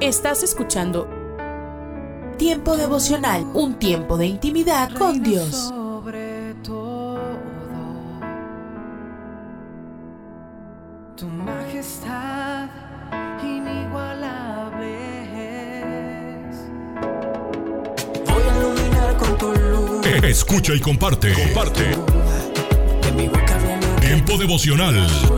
Estás escuchando Tiempo devocional, un tiempo de intimidad con Dios. Sobre todo, tu majestad inigualable es. Voy a iluminar con tu luz. Escucha y comparte. Comparte. Tiempo devocional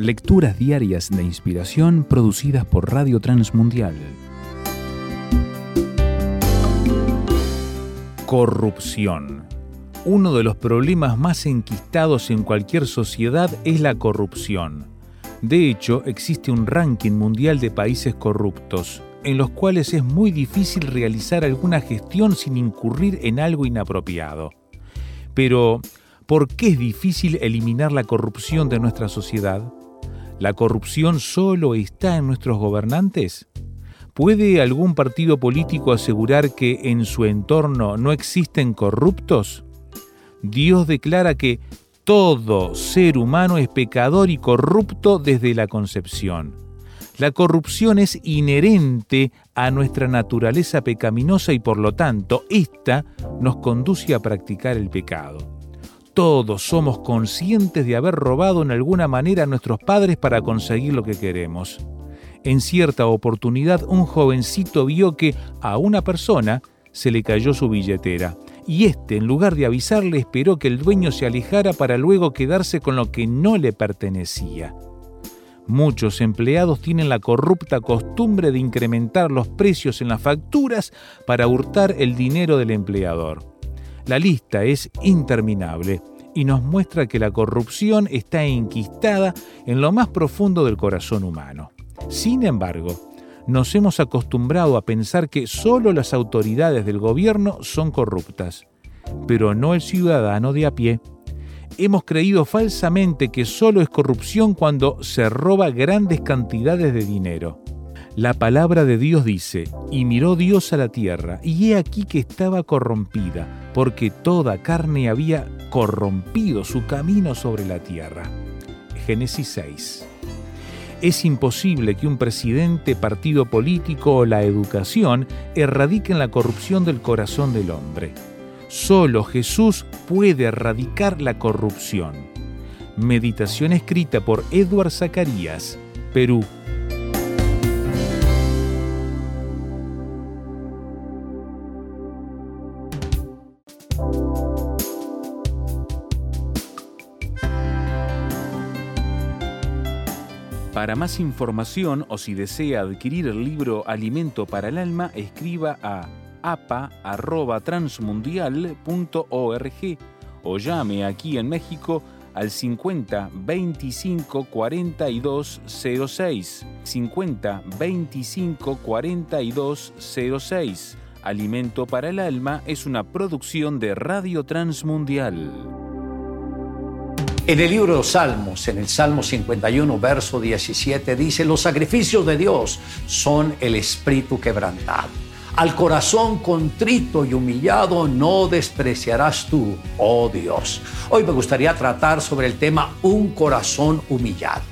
Lecturas diarias de inspiración producidas por Radio Transmundial. Corrupción. Uno de los problemas más enquistados en cualquier sociedad es la corrupción. De hecho, existe un ranking mundial de países corruptos, en los cuales es muy difícil realizar alguna gestión sin incurrir en algo inapropiado. Pero, ¿por qué es difícil eliminar la corrupción de nuestra sociedad? ¿La corrupción solo está en nuestros gobernantes? ¿Puede algún partido político asegurar que en su entorno no existen corruptos? Dios declara que todo ser humano es pecador y corrupto desde la concepción. La corrupción es inherente a nuestra naturaleza pecaminosa y por lo tanto, ésta nos conduce a practicar el pecado. Todos somos conscientes de haber robado en alguna manera a nuestros padres para conseguir lo que queremos. En cierta oportunidad un jovencito vio que a una persona se le cayó su billetera y éste, en lugar de avisarle, esperó que el dueño se alejara para luego quedarse con lo que no le pertenecía. Muchos empleados tienen la corrupta costumbre de incrementar los precios en las facturas para hurtar el dinero del empleador. La lista es interminable y nos muestra que la corrupción está enquistada en lo más profundo del corazón humano. Sin embargo, nos hemos acostumbrado a pensar que solo las autoridades del gobierno son corruptas, pero no el ciudadano de a pie. Hemos creído falsamente que solo es corrupción cuando se roba grandes cantidades de dinero. La palabra de Dios dice, y miró Dios a la tierra, y he aquí que estaba corrompida, porque toda carne había corrompido su camino sobre la tierra. Génesis 6. Es imposible que un presidente, partido político o la educación erradiquen la corrupción del corazón del hombre. Solo Jesús puede erradicar la corrupción. Meditación escrita por Edward Zacarías, Perú. Para más información o si desea adquirir el libro Alimento para el Alma, escriba a apa.transmundial.org o llame aquí en México al 50 25 42 06. 50 25 42 06. Alimento para el Alma es una producción de Radio Transmundial. En el libro de los Salmos, en el Salmo 51, verso 17, dice, los sacrificios de Dios son el espíritu quebrantado. Al corazón contrito y humillado no despreciarás tú, oh Dios. Hoy me gustaría tratar sobre el tema un corazón humillado.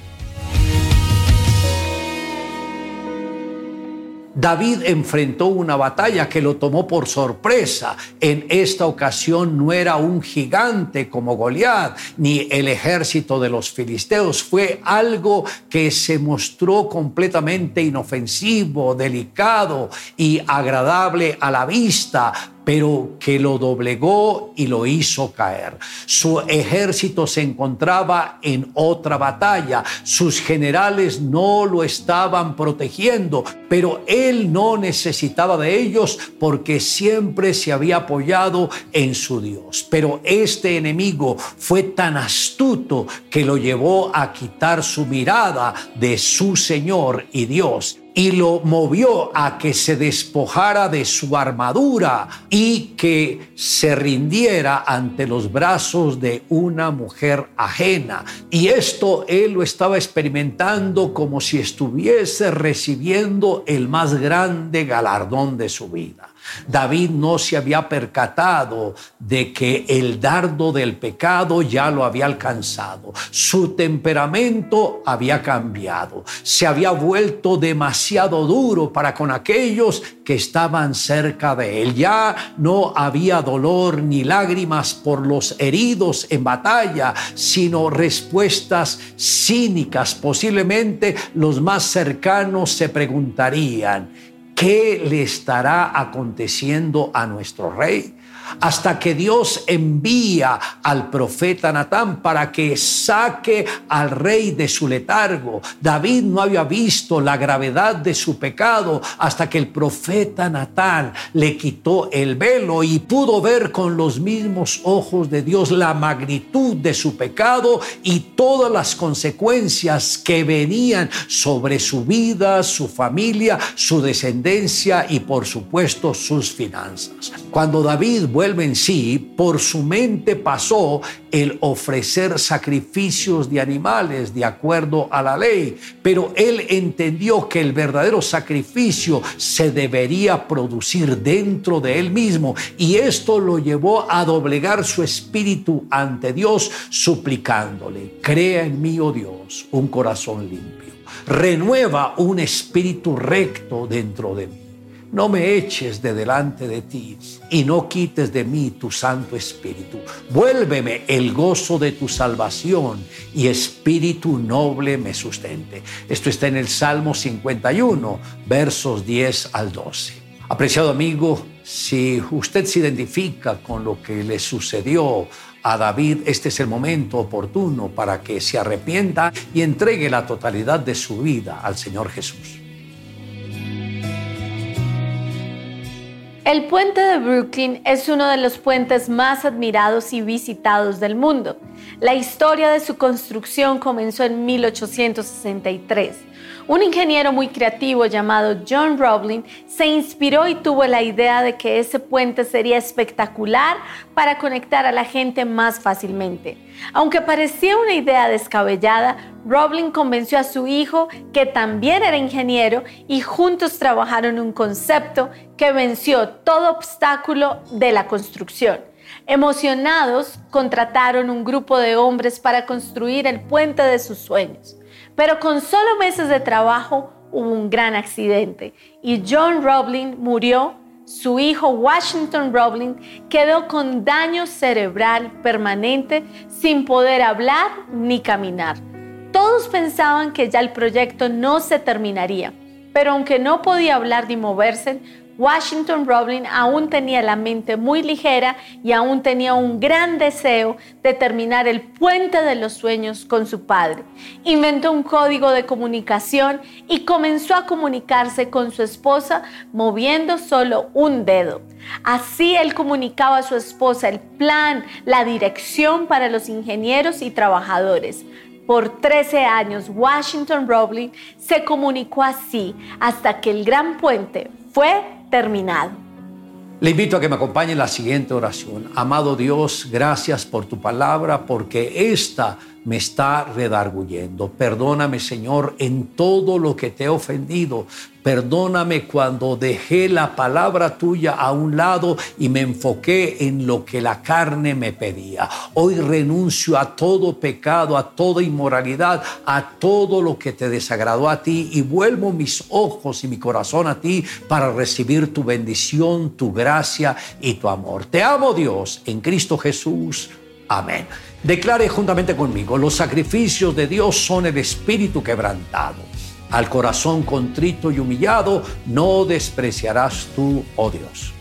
David enfrentó una batalla que lo tomó por sorpresa. En esta ocasión no era un gigante como Goliat, ni el ejército de los filisteos. Fue algo que se mostró completamente inofensivo, delicado y agradable a la vista, pero que lo doblegó y lo hizo caer. Su ejército se encontraba en otra batalla, sus generales no lo estaban protegiendo, pero él no necesitaba de ellos porque siempre se había apoyado en su Dios. Pero este enemigo fue tan astuto que lo llevó a quitar su mirada de su Señor y Dios y lo movió a que se despojara de su armadura y que se rindiera ante los brazos de una mujer ajena. Y esto él lo estaba experimentando como si estuviese recibiendo el más grande galardón de su vida. David no se había percatado de que el dardo del pecado ya lo había alcanzado. Su temperamento había cambiado. Se había vuelto demasiado duro para con aquellos que estaban cerca de él. Ya no había dolor ni lágrimas por los heridos en batalla, sino respuestas cínicas. Posiblemente los más cercanos se preguntarían, ¿qué le estará aconteciendo a nuestro rey? Hasta que Dios envía al profeta Natán para que saque al rey de su letargo. David no había visto la gravedad de su pecado hasta que el profeta Natán le quitó el velo y pudo ver con los mismos ojos de Dios la magnitud de su pecado y todas las consecuencias que venían sobre su vida, su familia, su descendencia y por supuesto sus finanzas. Cuando David vuelve en sí, por su mente pasó el ofrecer sacrificios de animales de acuerdo a la ley, pero él entendió que el verdadero sacrificio se debería producir dentro de él mismo y esto lo llevó a doblegar su espíritu ante Dios suplicándole, crea en mí, oh Dios, un corazón limpio, renueva un espíritu recto dentro de mí no me eches de delante de ti y no quites de mí tu Santo Espíritu. Vuélveme el gozo de tu salvación y Espíritu noble me sustente. Esto está en el Salmo 51, versos 10 al 12. Apreciado amigo, si usted se identifica con lo que le sucedió a David, este es el momento oportuno para que se arrepienta y entregue la totalidad de su vida al Señor Jesús. El puente de Brooklyn es uno de los puentes más admirados y visitados del mundo. La historia de su construcción comenzó en 1863 un ingeniero muy creativo llamado John Roblin se inspiró y tuvo la idea de que ese puente sería espectacular para conectar a la gente más fácilmente. Aunque parecía una idea descabellada, Roblin convenció a su hijo, que también era ingeniero, y juntos trabajaron un concepto que venció todo obstáculo de la construcción. Emocionados, contrataron un grupo de hombres para construir el puente de sus sueños. Pero con solo meses de trabajo hubo un gran accidente y John Roblin murió. Su hijo Washington Roblin quedó con daño cerebral permanente sin poder hablar ni caminar. Todos pensaban que ya el proyecto no se terminaría, pero aunque no podía hablar ni moverse, Washington Roblin aún tenía la mente muy ligera y aún tenía un gran deseo de terminar el puente de los sueños con su padre. Inventó un código de comunicación y comenzó a comunicarse con su esposa moviendo solo un dedo. Así él comunicaba a su esposa el plan, la dirección para los ingenieros y trabajadores. Por 13 años, Washington Roblin se comunicó así hasta que el gran puente fue terminado. Le invito a que me acompañe en la siguiente oración. Amado Dios, gracias por tu palabra, porque esta me está redarguyendo. Perdóname, Señor, en todo lo que te he ofendido. Perdóname cuando dejé la palabra tuya a un lado y me enfoqué en lo que la carne me pedía. Hoy renuncio a todo pecado, a toda inmoralidad, a todo lo que te desagradó a ti y vuelvo mis ojos y mi corazón a ti para recibir tu bendición, tu gracia y tu amor. Te amo Dios en Cristo Jesús. Amén. Declare juntamente conmigo, los sacrificios de Dios son el espíritu quebrantado. Al corazón contrito y humillado no despreciarás tú, oh Dios.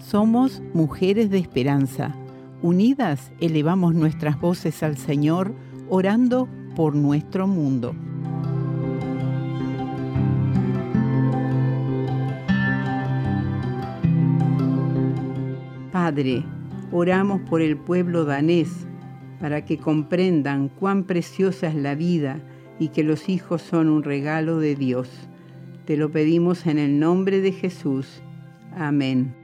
Somos mujeres de esperanza. Unidas elevamos nuestras voces al Señor, orando por nuestro mundo. Padre, oramos por el pueblo danés para que comprendan cuán preciosa es la vida y que los hijos son un regalo de Dios. Te lo pedimos en el nombre de Jesús. Amén.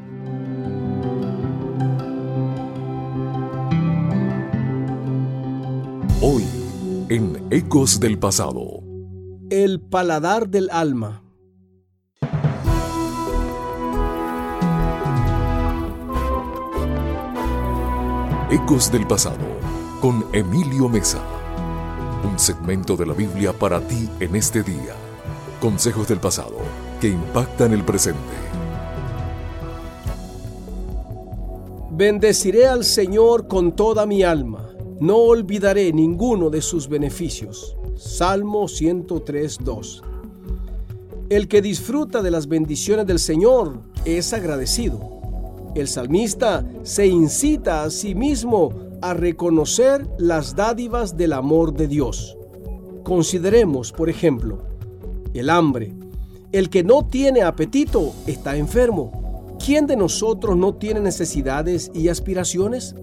En Ecos del Pasado. El paladar del alma. Ecos del Pasado, con Emilio Mesa. Un segmento de la Biblia para ti en este día. Consejos del pasado que impactan el presente. Bendeciré al Señor con toda mi alma. No olvidaré ninguno de sus beneficios. Salmo 103.2. El que disfruta de las bendiciones del Señor es agradecido. El salmista se incita a sí mismo a reconocer las dádivas del amor de Dios. Consideremos, por ejemplo, el hambre. El que no tiene apetito está enfermo. ¿Quién de nosotros no tiene necesidades y aspiraciones?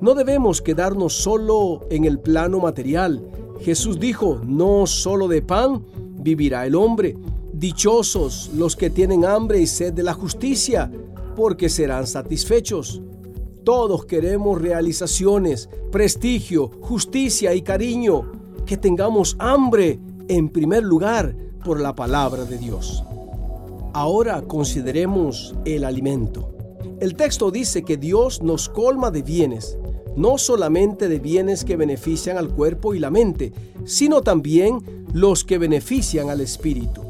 No debemos quedarnos solo en el plano material. Jesús dijo, no solo de pan vivirá el hombre. Dichosos los que tienen hambre y sed de la justicia, porque serán satisfechos. Todos queremos realizaciones, prestigio, justicia y cariño. Que tengamos hambre, en primer lugar, por la palabra de Dios. Ahora consideremos el alimento. El texto dice que Dios nos colma de bienes, no solamente de bienes que benefician al cuerpo y la mente, sino también los que benefician al espíritu.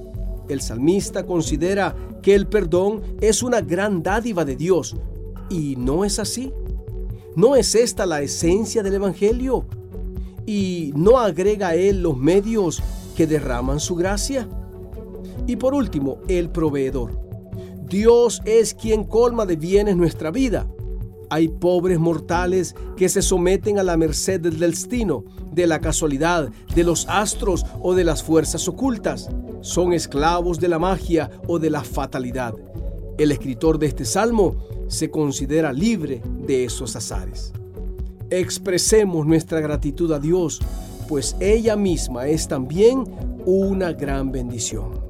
El salmista considera que el perdón es una gran dádiva de Dios. ¿Y no es así? ¿No es esta la esencia del Evangelio? ¿Y no agrega él los medios que derraman su gracia? Y por último, el proveedor. Dios es quien colma de bienes nuestra vida. Hay pobres mortales que se someten a la merced del destino, de la casualidad, de los astros o de las fuerzas ocultas. Son esclavos de la magia o de la fatalidad. El escritor de este salmo se considera libre de esos azares. Expresemos nuestra gratitud a Dios, pues ella misma es también una gran bendición.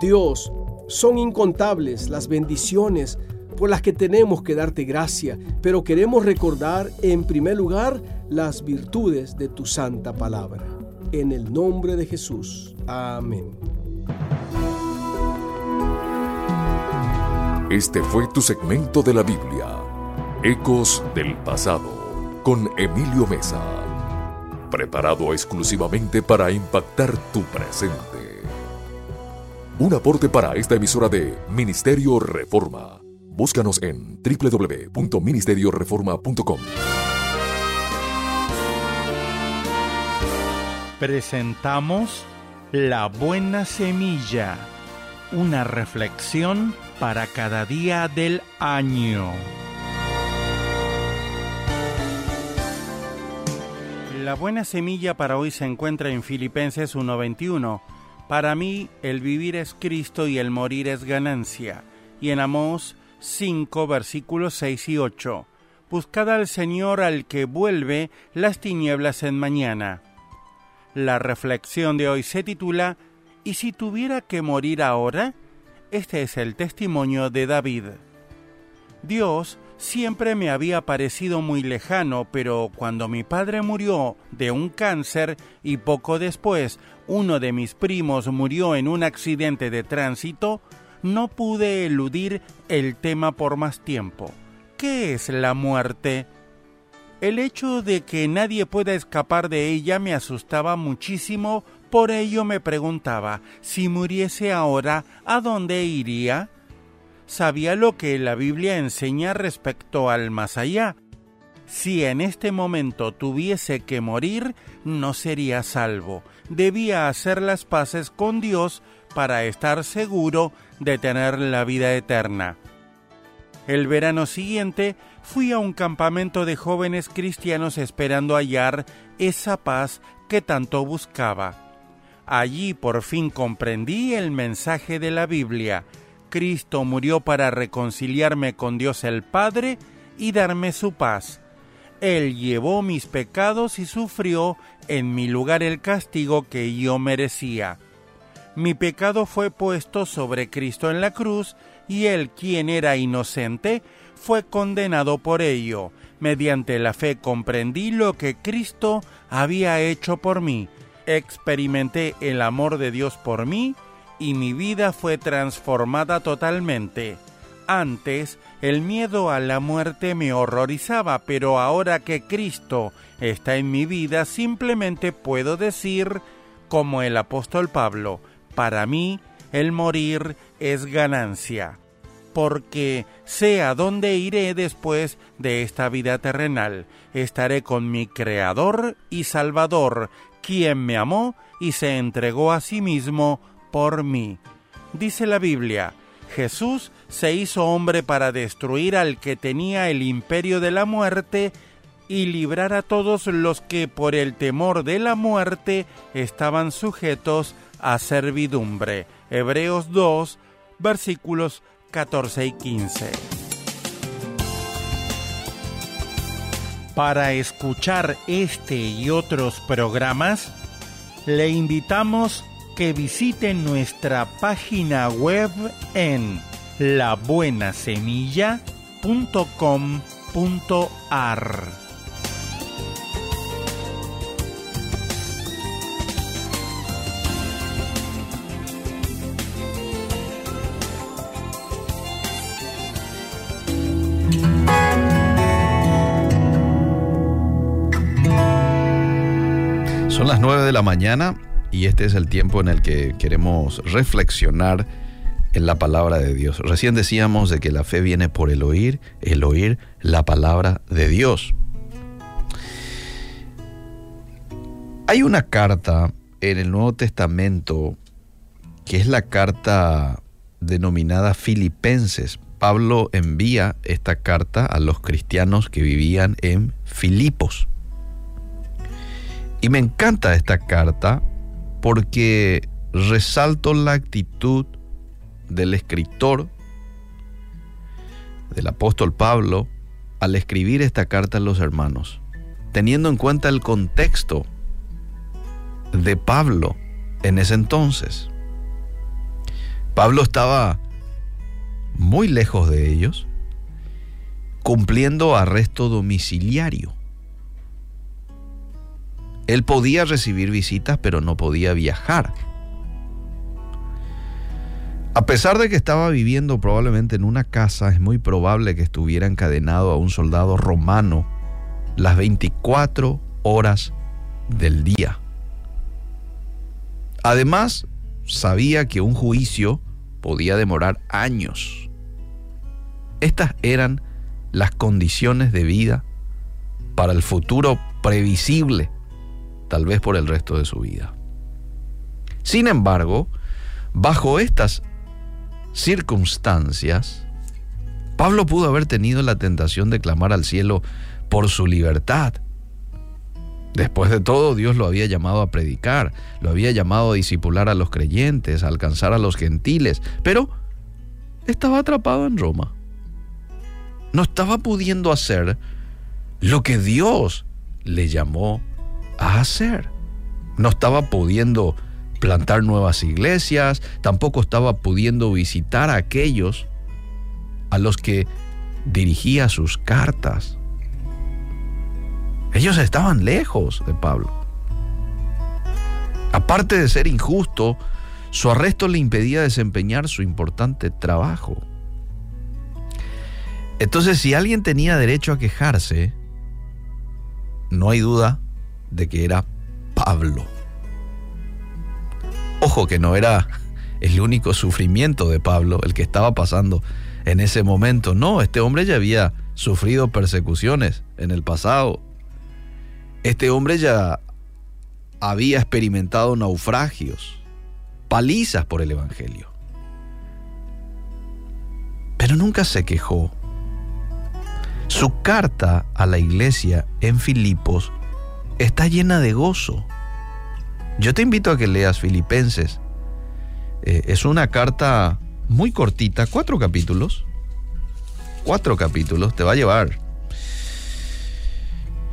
Dios son incontables las bendiciones por las que tenemos que darte gracia, pero queremos recordar en primer lugar las virtudes de tu santa palabra. En el nombre de Jesús. Amén. Este fue tu segmento de la Biblia, Ecos del Pasado, con Emilio Mesa, preparado exclusivamente para impactar tu presente. Un aporte para esta emisora de Ministerio Reforma. Búscanos en www.ministerioreforma.com. Presentamos La Buena Semilla, una reflexión para cada día del año. La buena semilla para hoy se encuentra en Filipenses 1:21 para mí el vivir es Cristo y el morir es ganancia. Y en Amós 5 versículos 6 y 8. Buscad al Señor al que vuelve las tinieblas en mañana. La reflexión de hoy se titula ¿Y si tuviera que morir ahora? Este es el testimonio de David. Dios siempre me había parecido muy lejano, pero cuando mi padre murió de un cáncer y poco después uno de mis primos murió en un accidente de tránsito, no pude eludir el tema por más tiempo. ¿Qué es la muerte? El hecho de que nadie pueda escapar de ella me asustaba muchísimo, por ello me preguntaba, si muriese ahora, ¿a dónde iría? Sabía lo que la Biblia enseña respecto al más allá. Si en este momento tuviese que morir, no sería salvo. Debía hacer las paces con Dios para estar seguro de tener la vida eterna. El verano siguiente fui a un campamento de jóvenes cristianos esperando hallar esa paz que tanto buscaba. Allí por fin comprendí el mensaje de la Biblia Cristo murió para reconciliarme con Dios el Padre y darme su paz. Él llevó mis pecados y sufrió en mi lugar el castigo que yo merecía. Mi pecado fue puesto sobre Cristo en la cruz y él, quien era inocente, fue condenado por ello. Mediante la fe comprendí lo que Cristo había hecho por mí. Experimenté el amor de Dios por mí y mi vida fue transformada totalmente. Antes el miedo a la muerte me horrorizaba, pero ahora que Cristo está en mi vida simplemente puedo decir, como el apóstol Pablo, para mí el morir es ganancia, porque sé a dónde iré después de esta vida terrenal. Estaré con mi Creador y Salvador, quien me amó y se entregó a sí mismo por mí. Dice la Biblia, Jesús se hizo hombre para destruir al que tenía el imperio de la muerte y librar a todos los que por el temor de la muerte estaban sujetos a servidumbre. Hebreos 2, versículos 14 y 15. Para escuchar este y otros programas, le invitamos que visiten nuestra página web en labuenasemilla.com.ar. Son las 9 de la mañana y este es el tiempo en el que queremos reflexionar en la palabra de Dios. Recién decíamos de que la fe viene por el oír, el oír la palabra de Dios. Hay una carta en el Nuevo Testamento que es la carta denominada Filipenses. Pablo envía esta carta a los cristianos que vivían en Filipos. Y me encanta esta carta porque resalto la actitud del escritor, del apóstol Pablo, al escribir esta carta a los hermanos, teniendo en cuenta el contexto de Pablo en ese entonces. Pablo estaba muy lejos de ellos, cumpliendo arresto domiciliario. Él podía recibir visitas, pero no podía viajar. A pesar de que estaba viviendo probablemente en una casa, es muy probable que estuviera encadenado a un soldado romano las 24 horas del día. Además, sabía que un juicio podía demorar años. Estas eran las condiciones de vida para el futuro previsible tal vez por el resto de su vida. Sin embargo, bajo estas circunstancias, Pablo pudo haber tenido la tentación de clamar al cielo por su libertad. Después de todo, Dios lo había llamado a predicar, lo había llamado a disipular a los creyentes, a alcanzar a los gentiles, pero estaba atrapado en Roma. No estaba pudiendo hacer lo que Dios le llamó hacer. No estaba pudiendo plantar nuevas iglesias, tampoco estaba pudiendo visitar a aquellos a los que dirigía sus cartas. Ellos estaban lejos de Pablo. Aparte de ser injusto, su arresto le impedía desempeñar su importante trabajo. Entonces, si alguien tenía derecho a quejarse, no hay duda de que era Pablo. Ojo que no era el único sufrimiento de Pablo el que estaba pasando en ese momento. No, este hombre ya había sufrido persecuciones en el pasado. Este hombre ya había experimentado naufragios, palizas por el Evangelio. Pero nunca se quejó. Su carta a la iglesia en Filipos está llena de gozo. Yo te invito a que leas Filipenses. Eh, es una carta muy cortita, cuatro capítulos. Cuatro capítulos, te va a llevar,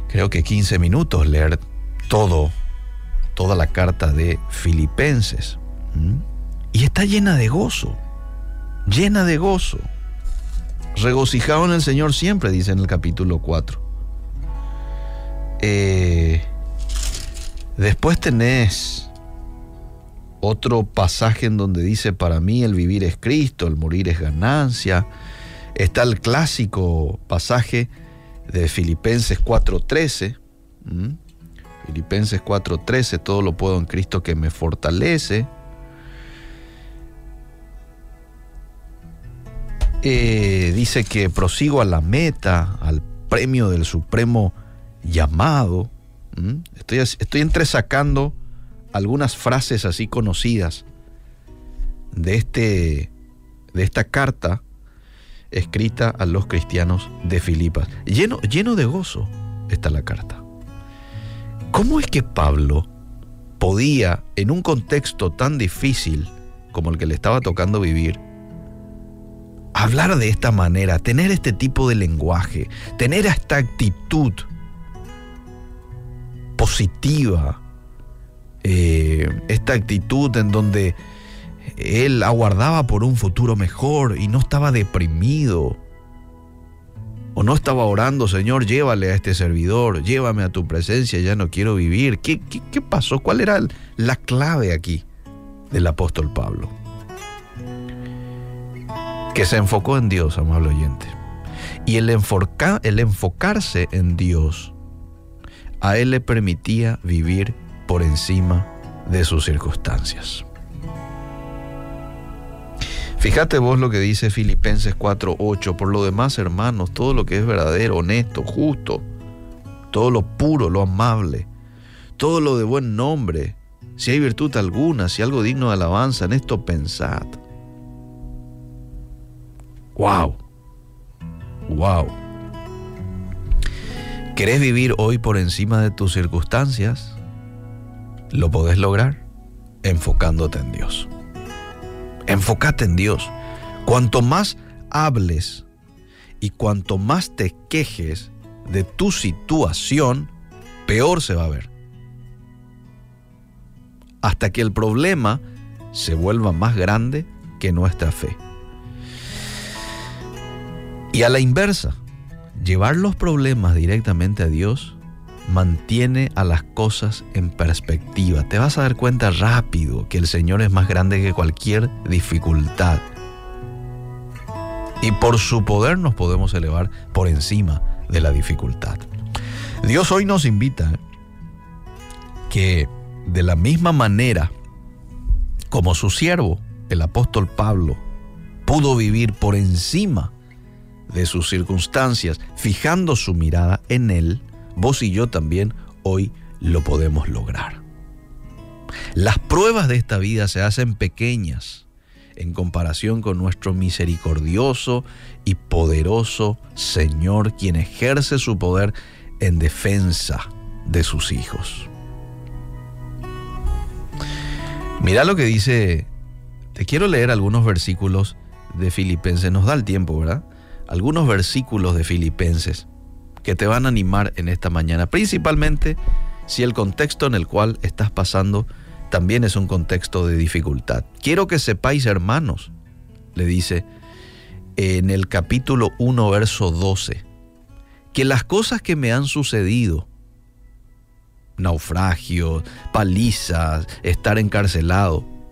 creo que 15 minutos leer todo toda la carta de Filipenses. Y está llena de gozo, llena de gozo. Regocijado en el Señor siempre, dice en el capítulo 4. Eh, después tenés otro pasaje en donde dice, para mí el vivir es Cristo, el morir es ganancia. Está el clásico pasaje de Filipenses 4.13. Filipenses 4:13, todo lo puedo en Cristo que me fortalece. Eh, dice que prosigo a la meta, al premio del supremo llamado. Estoy, estoy entresacando algunas frases así conocidas de, este, de esta carta escrita a los cristianos de Filipas. Lleno, lleno de gozo está la carta. ¿Cómo es que Pablo podía, en un contexto tan difícil como el que le estaba tocando vivir, hablar de esta manera, tener este tipo de lenguaje, tener esta actitud positiva, eh, esta actitud en donde él aguardaba por un futuro mejor y no estaba deprimido, o no estaba orando, Señor, llévale a este servidor, llévame a tu presencia, ya no quiero vivir. ¿Qué, qué, pasó? ¿Cuál era la clave aquí del apóstol Pablo? Que se enfocó en Dios, amable oyente. Y el, el enfocarse en Dios a él le permitía vivir por encima de sus circunstancias. Fíjate vos lo que dice Filipenses 4:8. Por lo demás, hermanos, todo lo que es verdadero, honesto, justo, todo lo puro, lo amable, todo lo de buen nombre, si hay virtud alguna, si algo digno de alabanza, en esto pensad. ¡Wow! ¡Wow! ¿Querés vivir hoy por encima de tus circunstancias? Lo podés lograr enfocándote en Dios. Enfócate en Dios. Cuanto más hables y cuanto más te quejes de tu situación, peor se va a ver. Hasta que el problema se vuelva más grande que nuestra fe. Y a la inversa, llevar los problemas directamente a Dios mantiene a las cosas en perspectiva. Te vas a dar cuenta rápido que el Señor es más grande que cualquier dificultad. Y por su poder nos podemos elevar por encima de la dificultad. Dios hoy nos invita que de la misma manera como su siervo, el apóstol Pablo, pudo vivir por encima de sus circunstancias, fijando su mirada en Él, vos y yo también hoy lo podemos lograr. Las pruebas de esta vida se hacen pequeñas en comparación con nuestro misericordioso y poderoso Señor, quien ejerce su poder en defensa de sus hijos. Mira lo que dice, te quiero leer algunos versículos de Filipenses, nos da el tiempo, ¿verdad? Algunos versículos de Filipenses que te van a animar en esta mañana, principalmente si el contexto en el cual estás pasando también es un contexto de dificultad. Quiero que sepáis, hermanos, le dice, en el capítulo 1, verso 12, que las cosas que me han sucedido, naufragios, palizas, estar encarcelado,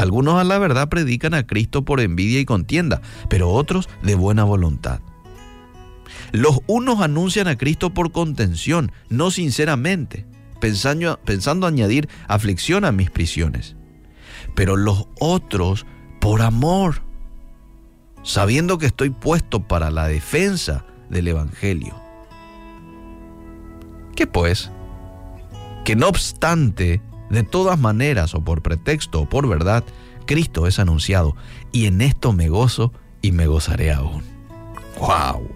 Algunos a la verdad predican a Cristo por envidia y contienda, pero otros de buena voluntad. Los unos anuncian a Cristo por contención, no sinceramente, pensando, pensando añadir aflicción a mis prisiones. Pero los otros por amor, sabiendo que estoy puesto para la defensa del Evangelio. ¿Qué pues? Que no obstante, de todas maneras, o por pretexto o por verdad, Cristo es anunciado, y en esto me gozo y me gozaré aún. ¡Wow!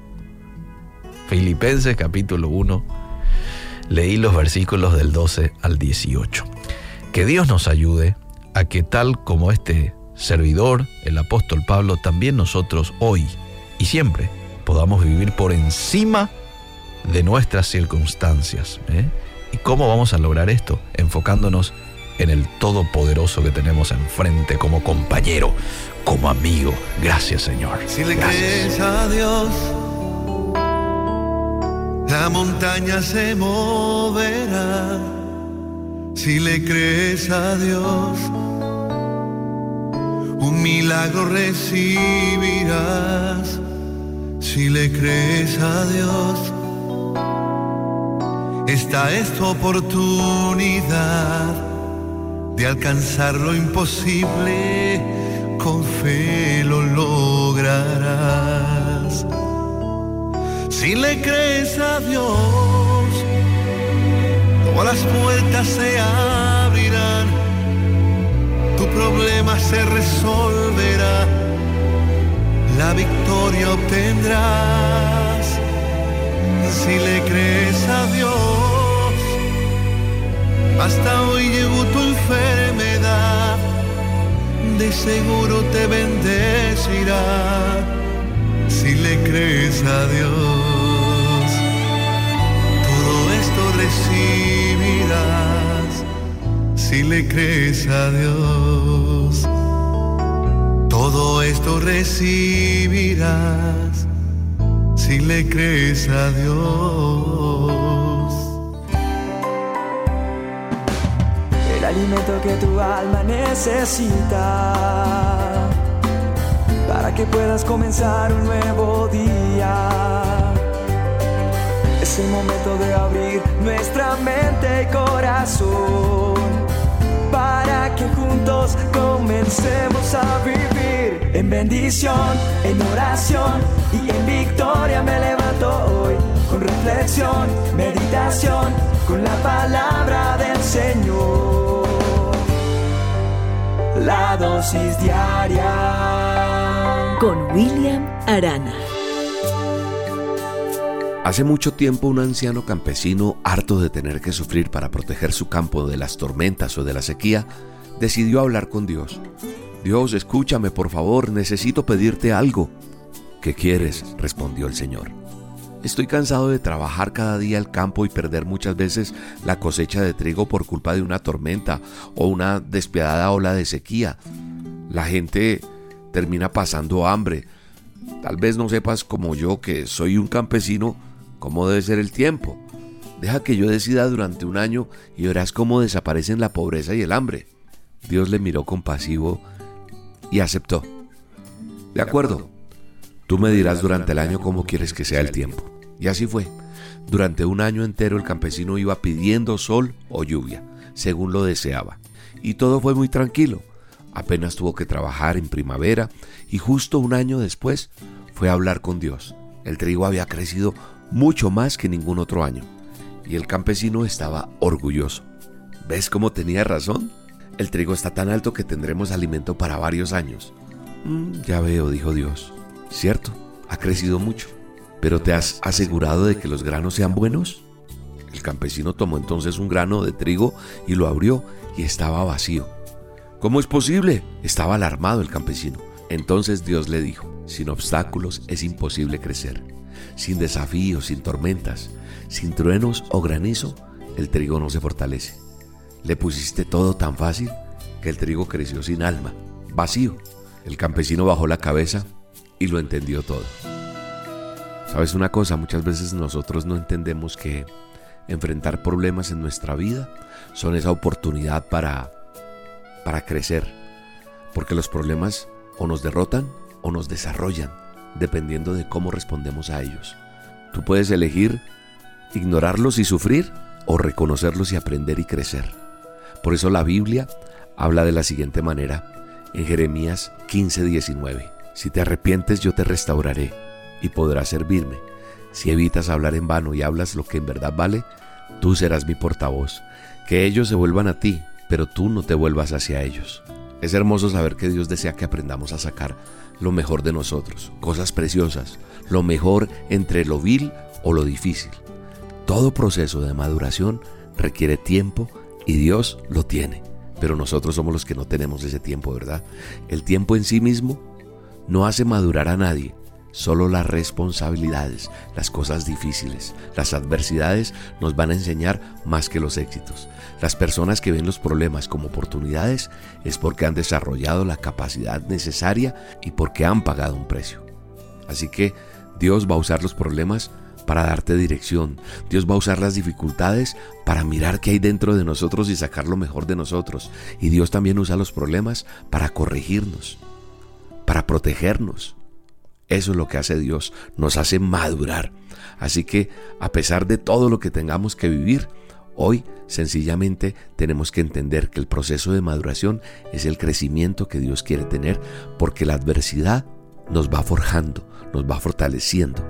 Filipenses capítulo 1, leí los versículos del 12 al 18. Que Dios nos ayude a que tal como este servidor, el apóstol Pablo, también nosotros hoy y siempre podamos vivir por encima de nuestras circunstancias. ¿eh? ¿Y cómo vamos a lograr esto? Enfocándonos en el Todopoderoso que tenemos enfrente como compañero, como amigo. Gracias Señor. Si le crees a Dios, la montaña se moverá. Si le crees a Dios, un milagro recibirás. Si le crees a Dios, esta es tu oportunidad de alcanzar lo imposible, con fe lo lograrás. Si le crees a Dios, todas las puertas se abrirán, tu problema se resolverá, la victoria obtendrás. Si le crees a Dios, hasta hoy llevo tu enfermedad, de seguro te bendecirá si le crees a Dios. Todo esto recibirás si le crees a Dios. Todo esto recibirás si le crees a Dios. alimento que tu alma necesita para que puedas comenzar un nuevo día. Es el momento de abrir nuestra mente y corazón para que juntos comencemos a vivir. En bendición, en oración y en victoria me levanto hoy. Con reflexión, meditación, con la palabra del Señor. La dosis diaria. Con William Arana. Hace mucho tiempo un anciano campesino, harto de tener que sufrir para proteger su campo de las tormentas o de la sequía, decidió hablar con Dios. Dios, escúchame, por favor, necesito pedirte algo. ¿Qué quieres? respondió el Señor. Estoy cansado de trabajar cada día el campo y perder muchas veces la cosecha de trigo por culpa de una tormenta o una despiadada ola de sequía. La gente termina pasando hambre. Tal vez no sepas como yo que soy un campesino cómo debe ser el tiempo. Deja que yo decida durante un año y verás cómo desaparecen la pobreza y el hambre. Dios le miró compasivo y aceptó. De acuerdo, tú me dirás durante el año cómo quieres que sea el tiempo. Y así fue. Durante un año entero el campesino iba pidiendo sol o lluvia, según lo deseaba. Y todo fue muy tranquilo. Apenas tuvo que trabajar en primavera y justo un año después fue a hablar con Dios. El trigo había crecido mucho más que ningún otro año y el campesino estaba orgulloso. ¿Ves cómo tenía razón? El trigo está tan alto que tendremos alimento para varios años. Mm, ya veo, dijo Dios. Cierto, ha crecido mucho. ¿Pero te has asegurado de que los granos sean buenos? El campesino tomó entonces un grano de trigo y lo abrió y estaba vacío. ¿Cómo es posible? Estaba alarmado el campesino. Entonces Dios le dijo, sin obstáculos es imposible crecer. Sin desafíos, sin tormentas, sin truenos o granizo, el trigo no se fortalece. Le pusiste todo tan fácil que el trigo creció sin alma, vacío. El campesino bajó la cabeza y lo entendió todo. ¿Sabes una cosa? Muchas veces nosotros no entendemos que enfrentar problemas en nuestra vida son esa oportunidad para, para crecer. Porque los problemas o nos derrotan o nos desarrollan, dependiendo de cómo respondemos a ellos. Tú puedes elegir ignorarlos y sufrir o reconocerlos y aprender y crecer. Por eso la Biblia habla de la siguiente manera en Jeremías 15:19. Si te arrepientes yo te restauraré y podrás servirme. Si evitas hablar en vano y hablas lo que en verdad vale, tú serás mi portavoz. Que ellos se vuelvan a ti, pero tú no te vuelvas hacia ellos. Es hermoso saber que Dios desea que aprendamos a sacar lo mejor de nosotros, cosas preciosas, lo mejor entre lo vil o lo difícil. Todo proceso de maduración requiere tiempo y Dios lo tiene, pero nosotros somos los que no tenemos ese tiempo, ¿verdad? El tiempo en sí mismo no hace madurar a nadie, Solo las responsabilidades, las cosas difíciles, las adversidades nos van a enseñar más que los éxitos. Las personas que ven los problemas como oportunidades es porque han desarrollado la capacidad necesaria y porque han pagado un precio. Así que Dios va a usar los problemas para darte dirección. Dios va a usar las dificultades para mirar qué hay dentro de nosotros y sacar lo mejor de nosotros. Y Dios también usa los problemas para corregirnos, para protegernos eso es lo que hace Dios, nos hace madurar. Así que a pesar de todo lo que tengamos que vivir, hoy sencillamente tenemos que entender que el proceso de maduración es el crecimiento que Dios quiere tener porque la adversidad nos va forjando, nos va fortaleciendo.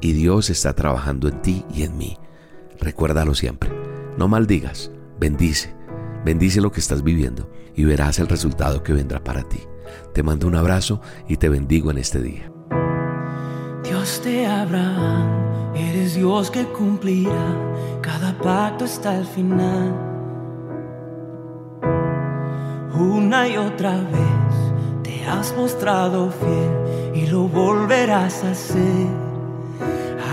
Y Dios está trabajando en ti y en mí. Recuérdalo siempre. No maldigas, bendice. Bendice lo que estás viviendo y verás el resultado que vendrá para ti. Te mando un abrazo y te bendigo en este día. Dios de Abraham, eres Dios que cumplirá cada pacto hasta el final. Una y otra vez te has mostrado fiel y lo volverás a hacer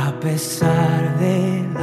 a pesar de la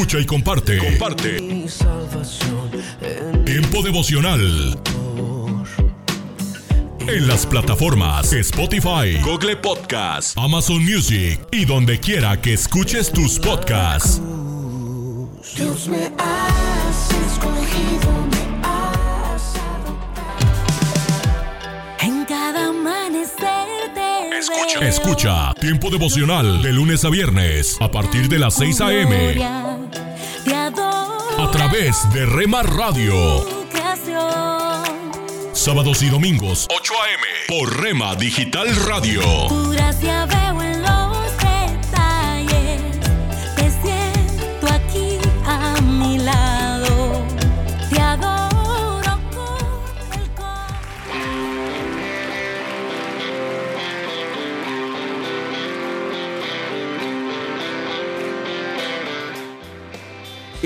Escucha y comparte. Comparte. Mi salvación en Tiempo devocional. En las plataformas Spotify, Google Podcast, Amazon Music y donde quiera que escuches tus podcasts. Dios me has escogido, me has En cada amanecer te Escucha. veo. Escucha Tiempo devocional de lunes a viernes a partir de las 6 a.m. través de Rema Radio. Sábados y domingos 8 a.m. por Rema Digital Radio.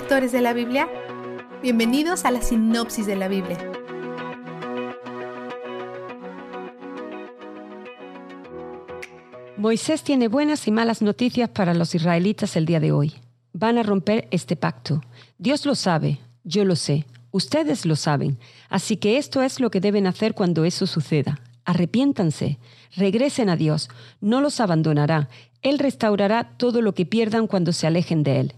Lectores de la Biblia, bienvenidos a la sinopsis de la Biblia. Moisés tiene buenas y malas noticias para los israelitas el día de hoy. Van a romper este pacto. Dios lo sabe, yo lo sé, ustedes lo saben. Así que esto es lo que deben hacer cuando eso suceda. Arrepiéntanse, regresen a Dios, no los abandonará. Él restaurará todo lo que pierdan cuando se alejen de Él.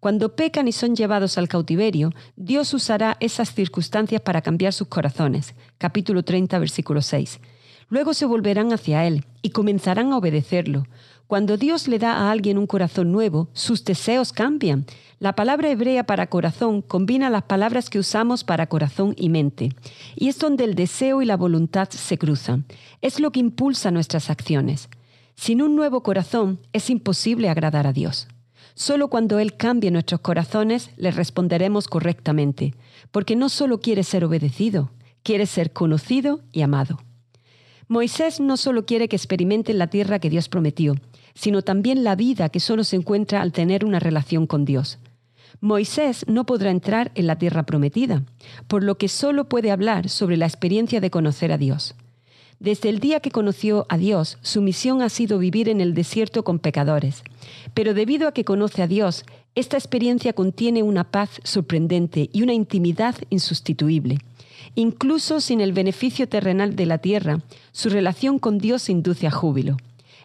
Cuando pecan y son llevados al cautiverio, Dios usará esas circunstancias para cambiar sus corazones. Capítulo 30, versículo 6. Luego se volverán hacia Él y comenzarán a obedecerlo. Cuando Dios le da a alguien un corazón nuevo, sus deseos cambian. La palabra hebrea para corazón combina las palabras que usamos para corazón y mente, y es donde el deseo y la voluntad se cruzan. Es lo que impulsa nuestras acciones. Sin un nuevo corazón es imposible agradar a Dios. Solo cuando Él cambie nuestros corazones le responderemos correctamente, porque no solo quiere ser obedecido, quiere ser conocido y amado. Moisés no solo quiere que experimenten la tierra que Dios prometió, sino también la vida que solo se encuentra al tener una relación con Dios. Moisés no podrá entrar en la tierra prometida, por lo que solo puede hablar sobre la experiencia de conocer a Dios. Desde el día que conoció a Dios, su misión ha sido vivir en el desierto con pecadores. Pero debido a que conoce a Dios, esta experiencia contiene una paz sorprendente y una intimidad insustituible. Incluso sin el beneficio terrenal de la tierra, su relación con Dios induce a júbilo.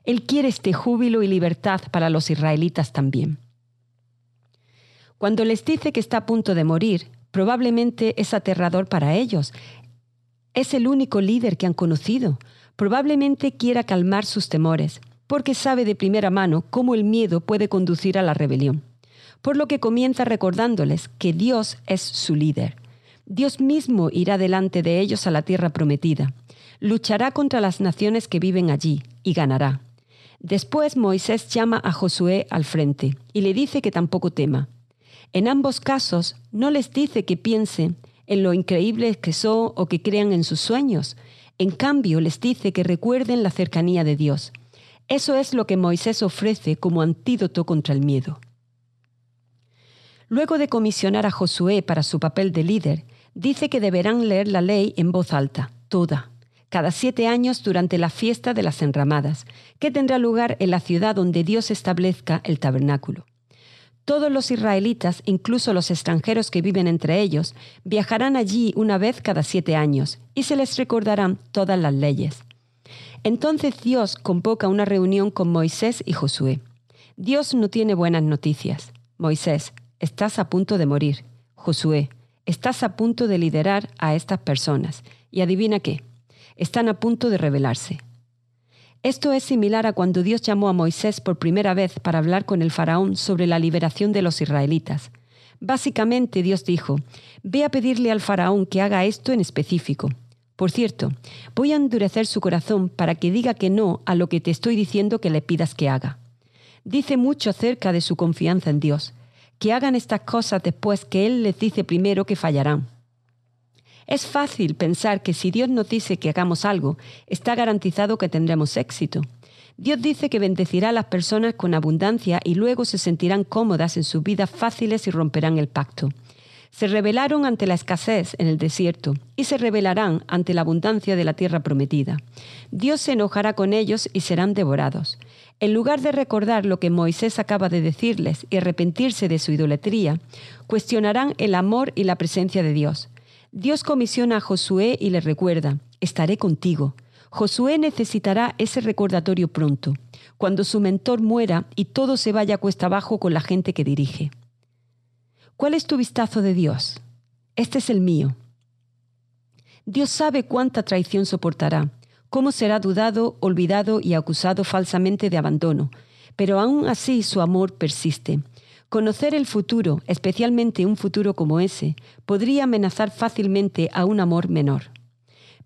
Él quiere este júbilo y libertad para los israelitas también. Cuando les dice que está a punto de morir, probablemente es aterrador para ellos. Es el único líder que han conocido. Probablemente quiera calmar sus temores, porque sabe de primera mano cómo el miedo puede conducir a la rebelión. Por lo que comienza recordándoles que Dios es su líder. Dios mismo irá delante de ellos a la tierra prometida. Luchará contra las naciones que viven allí y ganará. Después Moisés llama a Josué al frente y le dice que tampoco tema. En ambos casos no les dice que piense en lo increíbles que son o que crean en sus sueños. En cambio les dice que recuerden la cercanía de Dios. Eso es lo que Moisés ofrece como antídoto contra el miedo. Luego de comisionar a Josué para su papel de líder, dice que deberán leer la ley en voz alta, toda, cada siete años durante la fiesta de las enramadas, que tendrá lugar en la ciudad donde Dios establezca el tabernáculo. Todos los israelitas, incluso los extranjeros que viven entre ellos, viajarán allí una vez cada siete años y se les recordarán todas las leyes. Entonces Dios convoca una reunión con Moisés y Josué. Dios no tiene buenas noticias. Moisés, estás a punto de morir. Josué, estás a punto de liderar a estas personas. Y adivina qué, están a punto de rebelarse. Esto es similar a cuando Dios llamó a Moisés por primera vez para hablar con el faraón sobre la liberación de los israelitas. Básicamente Dios dijo, ve a pedirle al faraón que haga esto en específico. Por cierto, voy a endurecer su corazón para que diga que no a lo que te estoy diciendo que le pidas que haga. Dice mucho acerca de su confianza en Dios, que hagan estas cosas después que Él les dice primero que fallarán. Es fácil pensar que si Dios nos dice que hagamos algo, está garantizado que tendremos éxito. Dios dice que bendecirá a las personas con abundancia y luego se sentirán cómodas en sus vidas fáciles y romperán el pacto. Se rebelaron ante la escasez en el desierto y se rebelarán ante la abundancia de la tierra prometida. Dios se enojará con ellos y serán devorados. En lugar de recordar lo que Moisés acaba de decirles y arrepentirse de su idolatría, cuestionarán el amor y la presencia de Dios. Dios comisiona a Josué y le recuerda, estaré contigo. Josué necesitará ese recordatorio pronto, cuando su mentor muera y todo se vaya cuesta abajo con la gente que dirige. ¿Cuál es tu vistazo de Dios? Este es el mío. Dios sabe cuánta traición soportará, cómo será dudado, olvidado y acusado falsamente de abandono, pero aún así su amor persiste. Conocer el futuro, especialmente un futuro como ese, podría amenazar fácilmente a un amor menor,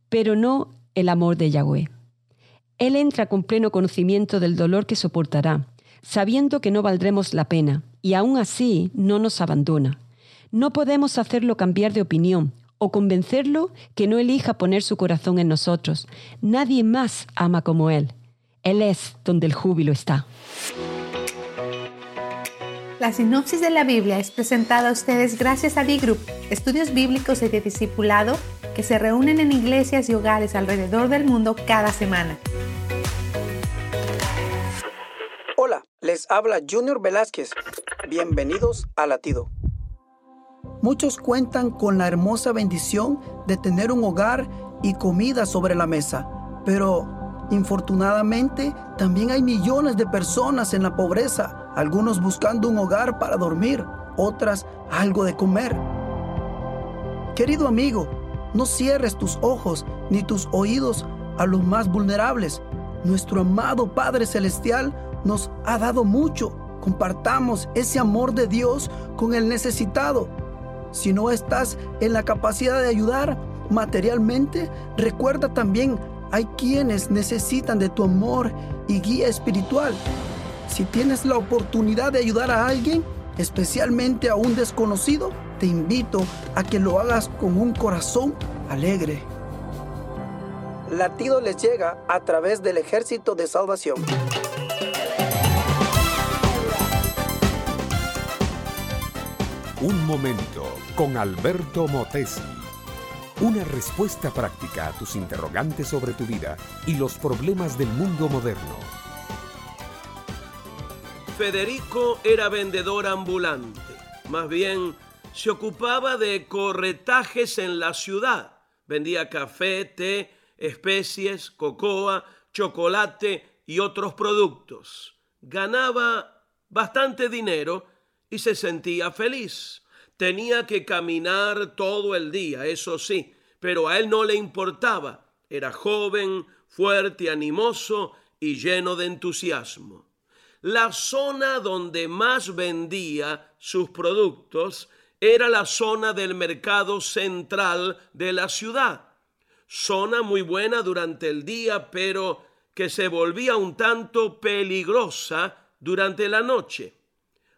pero no el amor de Yahweh. Él entra con pleno conocimiento del dolor que soportará, sabiendo que no valdremos la pena, y aún así no nos abandona. No podemos hacerlo cambiar de opinión o convencerlo que no elija poner su corazón en nosotros. Nadie más ama como Él. Él es donde el júbilo está. La sinopsis de la Biblia es presentada a ustedes gracias a D-Group, estudios bíblicos y de discipulado que se reúnen en iglesias y hogares alrededor del mundo cada semana. Hola, les habla Junior Velázquez. Bienvenidos a Latido. Muchos cuentan con la hermosa bendición de tener un hogar y comida sobre la mesa, pero infortunadamente también hay millones de personas en la pobreza, algunos buscando un hogar para dormir, otras algo de comer. Querido amigo, no cierres tus ojos ni tus oídos a los más vulnerables. Nuestro amado Padre Celestial nos ha dado mucho. Compartamos ese amor de Dios con el necesitado. Si no estás en la capacidad de ayudar materialmente, recuerda también hay quienes necesitan de tu amor y guía espiritual. Si tienes la oportunidad de ayudar a alguien, especialmente a un desconocido, te invito a que lo hagas con un corazón alegre. Latido les llega a través del ejército de salvación. Un momento con Alberto Motesi. Una respuesta práctica a tus interrogantes sobre tu vida y los problemas del mundo moderno. Federico era vendedor ambulante, más bien se ocupaba de corretajes en la ciudad. Vendía café, té, especies, cocoa, chocolate y otros productos. Ganaba bastante dinero y se sentía feliz. Tenía que caminar todo el día, eso sí, pero a él no le importaba. Era joven, fuerte, animoso y lleno de entusiasmo. La zona donde más vendía sus productos era la zona del mercado central de la ciudad. Zona muy buena durante el día, pero que se volvía un tanto peligrosa durante la noche.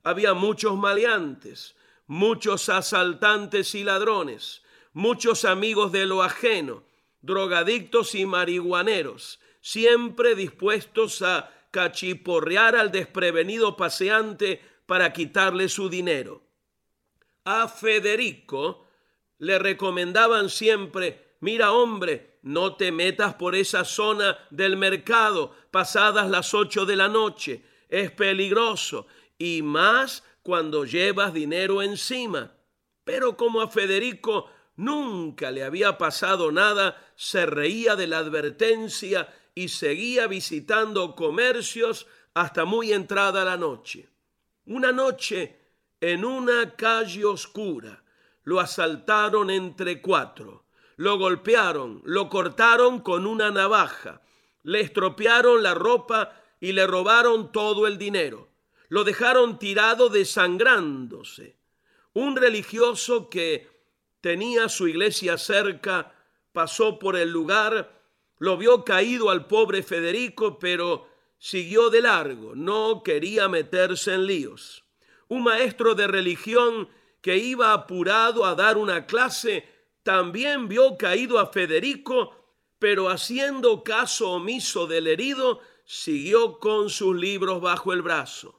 Había muchos maleantes, muchos asaltantes y ladrones, muchos amigos de lo ajeno, drogadictos y marihuaneros, siempre dispuestos a cachiporrear al desprevenido paseante para quitarle su dinero. A Federico le recomendaban siempre, mira hombre, no te metas por esa zona del mercado pasadas las ocho de la noche, es peligroso, y más cuando llevas dinero encima. Pero como a Federico nunca le había pasado nada, se reía de la advertencia y seguía visitando comercios hasta muy entrada la noche. Una noche, en una calle oscura, lo asaltaron entre cuatro, lo golpearon, lo cortaron con una navaja, le estropearon la ropa y le robaron todo el dinero. Lo dejaron tirado desangrándose. Un religioso que tenía su iglesia cerca pasó por el lugar, lo vio caído al pobre Federico, pero siguió de largo, no quería meterse en líos. Un maestro de religión que iba apurado a dar una clase también vio caído a Federico, pero haciendo caso omiso del herido, siguió con sus libros bajo el brazo.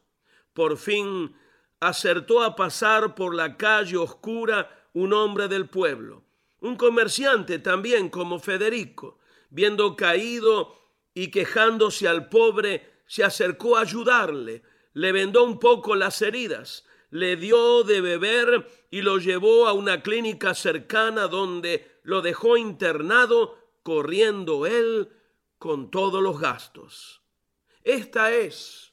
Por fin acertó a pasar por la calle oscura un hombre del pueblo, un comerciante también como Federico, viendo caído y quejándose al pobre, se acercó a ayudarle, le vendó un poco las heridas, le dio de beber y lo llevó a una clínica cercana donde lo dejó internado, corriendo él con todos los gastos. Esta es,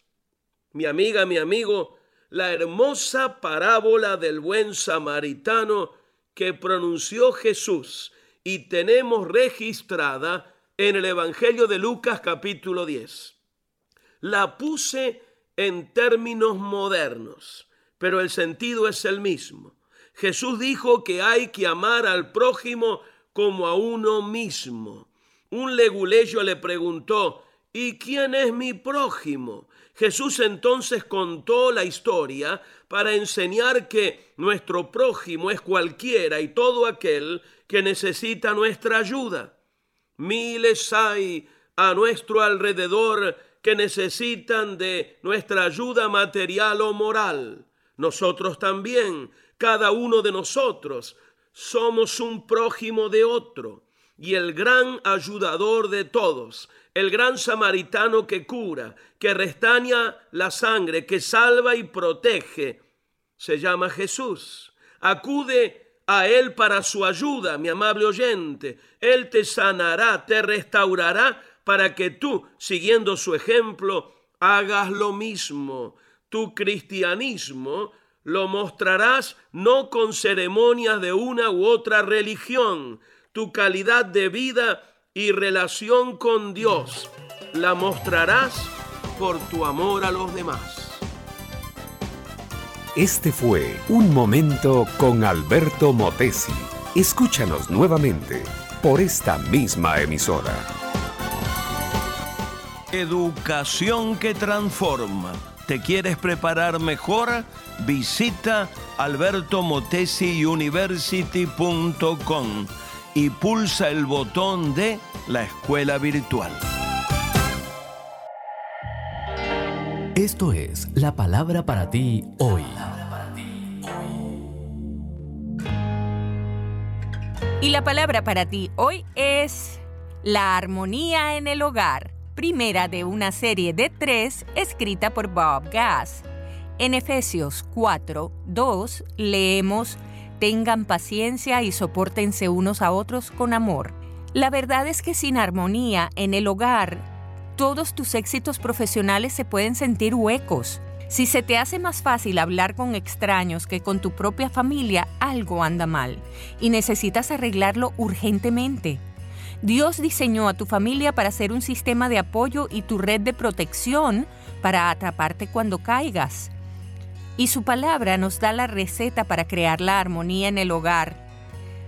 mi amiga, mi amigo, la hermosa parábola del buen samaritano que pronunció Jesús y tenemos registrada en el Evangelio de Lucas capítulo 10. La puse en términos modernos, pero el sentido es el mismo. Jesús dijo que hay que amar al prójimo como a uno mismo. Un leguleyo le preguntó, ¿y quién es mi prójimo? Jesús entonces contó la historia para enseñar que nuestro prójimo es cualquiera y todo aquel que necesita nuestra ayuda. Miles hay a nuestro alrededor que necesitan de nuestra ayuda material o moral. Nosotros también, cada uno de nosotros, somos un prójimo de otro y el gran ayudador de todos, el gran samaritano que cura, que restaña la sangre, que salva y protege, se llama Jesús. Acude a Él para su ayuda, mi amable oyente. Él te sanará, te restaurará para que tú, siguiendo su ejemplo, hagas lo mismo. Tu cristianismo lo mostrarás no con ceremonias de una u otra religión. Tu calidad de vida y relación con Dios la mostrarás por tu amor a los demás. Este fue Un Momento con Alberto Motesi. Escúchanos nuevamente por esta misma emisora. Educación que transforma. ¿Te quieres preparar mejor? Visita albertomotesiuniversity.com y pulsa el botón de la escuela virtual. Esto es la palabra para ti hoy. Y la palabra para ti hoy es la armonía en el hogar, primera de una serie de tres escrita por Bob Gass. En Efesios 4, 2 leemos, tengan paciencia y soportense unos a otros con amor. La verdad es que sin armonía en el hogar, todos tus éxitos profesionales se pueden sentir huecos. Si se te hace más fácil hablar con extraños que con tu propia familia, algo anda mal y necesitas arreglarlo urgentemente. Dios diseñó a tu familia para ser un sistema de apoyo y tu red de protección para atraparte cuando caigas. Y su palabra nos da la receta para crear la armonía en el hogar.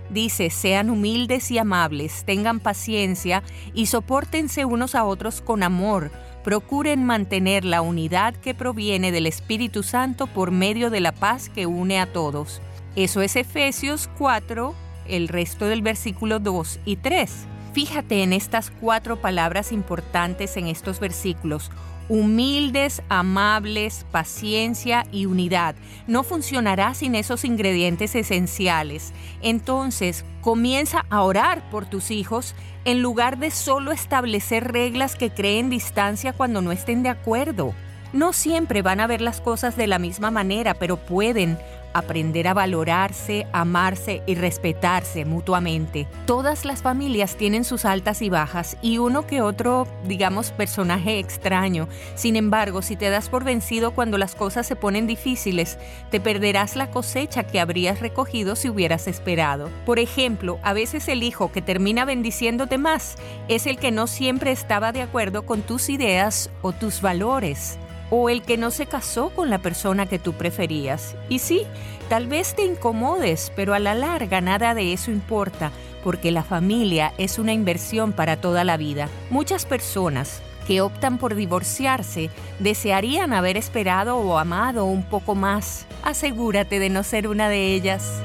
Dice, sean humildes y amables, tengan paciencia y soportense unos a otros con amor. Procuren mantener la unidad que proviene del Espíritu Santo por medio de la paz que une a todos. Eso es Efesios 4, el resto del versículo 2 y 3. Fíjate en estas cuatro palabras importantes en estos versículos humildes, amables, paciencia y unidad. No funcionará sin esos ingredientes esenciales. Entonces, comienza a orar por tus hijos en lugar de solo establecer reglas que creen distancia cuando no estén de acuerdo. No siempre van a ver las cosas de la misma manera, pero pueden aprender a valorarse, amarse y respetarse mutuamente. Todas las familias tienen sus altas y bajas y uno que otro, digamos, personaje extraño. Sin embargo, si te das por vencido cuando las cosas se ponen difíciles, te perderás la cosecha que habrías recogido si hubieras esperado. Por ejemplo, a veces el hijo que termina bendiciéndote más es el que no siempre estaba de acuerdo con tus ideas o tus valores o el que no se casó con la persona que tú preferías. Y sí, tal vez te incomodes, pero a la larga nada de eso importa, porque la familia es una inversión para toda la vida. Muchas personas que optan por divorciarse desearían haber esperado o amado un poco más. Asegúrate de no ser una de ellas.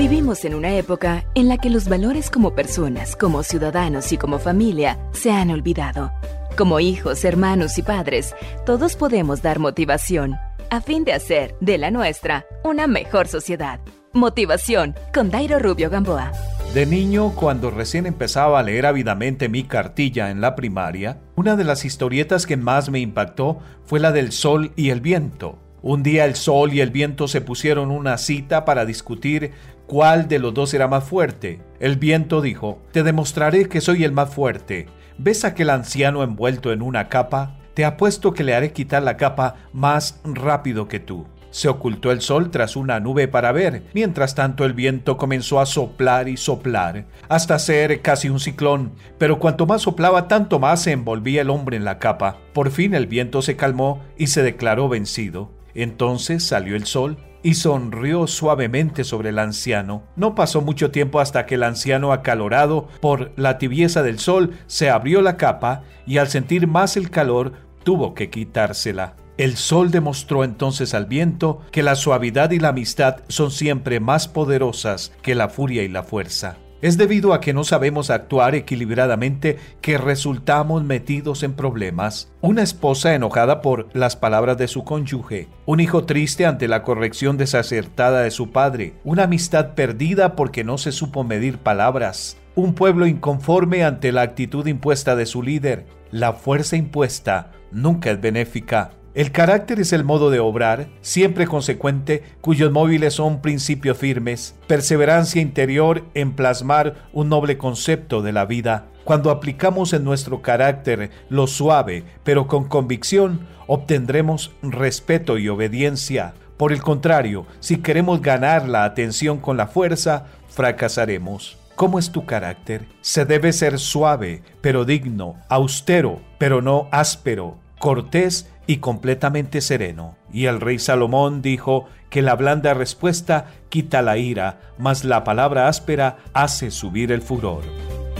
Vivimos en una época en la que los valores como personas, como ciudadanos y como familia se han olvidado. Como hijos, hermanos y padres, todos podemos dar motivación a fin de hacer de la nuestra una mejor sociedad. Motivación con Dairo Rubio Gamboa. De niño, cuando recién empezaba a leer ávidamente mi cartilla en la primaria, una de las historietas que más me impactó fue la del sol y el viento. Un día el sol y el viento se pusieron una cita para discutir cuál de los dos era más fuerte. El viento dijo, Te demostraré que soy el más fuerte. ¿Ves aquel anciano envuelto en una capa? Te apuesto que le haré quitar la capa más rápido que tú. Se ocultó el sol tras una nube para ver. Mientras tanto el viento comenzó a soplar y soplar, hasta ser casi un ciclón. Pero cuanto más soplaba, tanto más se envolvía el hombre en la capa. Por fin el viento se calmó y se declaró vencido. Entonces salió el sol y sonrió suavemente sobre el anciano. No pasó mucho tiempo hasta que el anciano, acalorado por la tibieza del sol, se abrió la capa y al sentir más el calor tuvo que quitársela. El sol demostró entonces al viento que la suavidad y la amistad son siempre más poderosas que la furia y la fuerza. Es debido a que no sabemos actuar equilibradamente que resultamos metidos en problemas. Una esposa enojada por las palabras de su cónyuge, un hijo triste ante la corrección desacertada de su padre, una amistad perdida porque no se supo medir palabras, un pueblo inconforme ante la actitud impuesta de su líder. La fuerza impuesta nunca es benéfica. El carácter es el modo de obrar, siempre consecuente, cuyos móviles son principios firmes, perseverancia interior en plasmar un noble concepto de la vida. Cuando aplicamos en nuestro carácter lo suave, pero con convicción, obtendremos respeto y obediencia. Por el contrario, si queremos ganar la atención con la fuerza, fracasaremos. ¿Cómo es tu carácter? Se debe ser suave, pero digno, austero, pero no áspero, cortés y completamente sereno. Y el rey Salomón dijo que la blanda respuesta quita la ira, mas la palabra áspera hace subir el furor.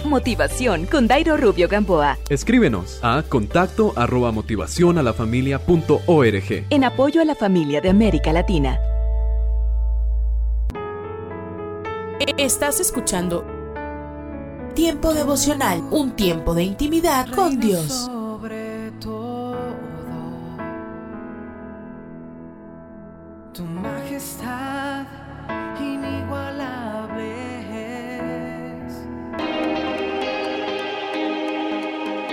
Motivación con Dairo Rubio Gamboa. Escríbenos a contacto arroba motivación a la familia punto org. En apoyo a la familia de América Latina. Estás escuchando Tiempo devocional, un tiempo de intimidad con Dios.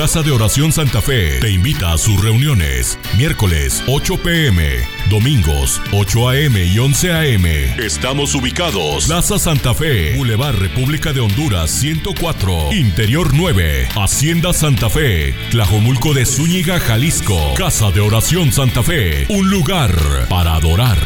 Casa de Oración Santa Fe te invita a sus reuniones. Miércoles 8 pm, domingos 8 am y 11 am. Estamos ubicados. Plaza Santa Fe, Boulevard República de Honduras 104, Interior 9, Hacienda Santa Fe, Tlajomulco de Zúñiga, Jalisco. Casa de Oración Santa Fe, un lugar para adorar.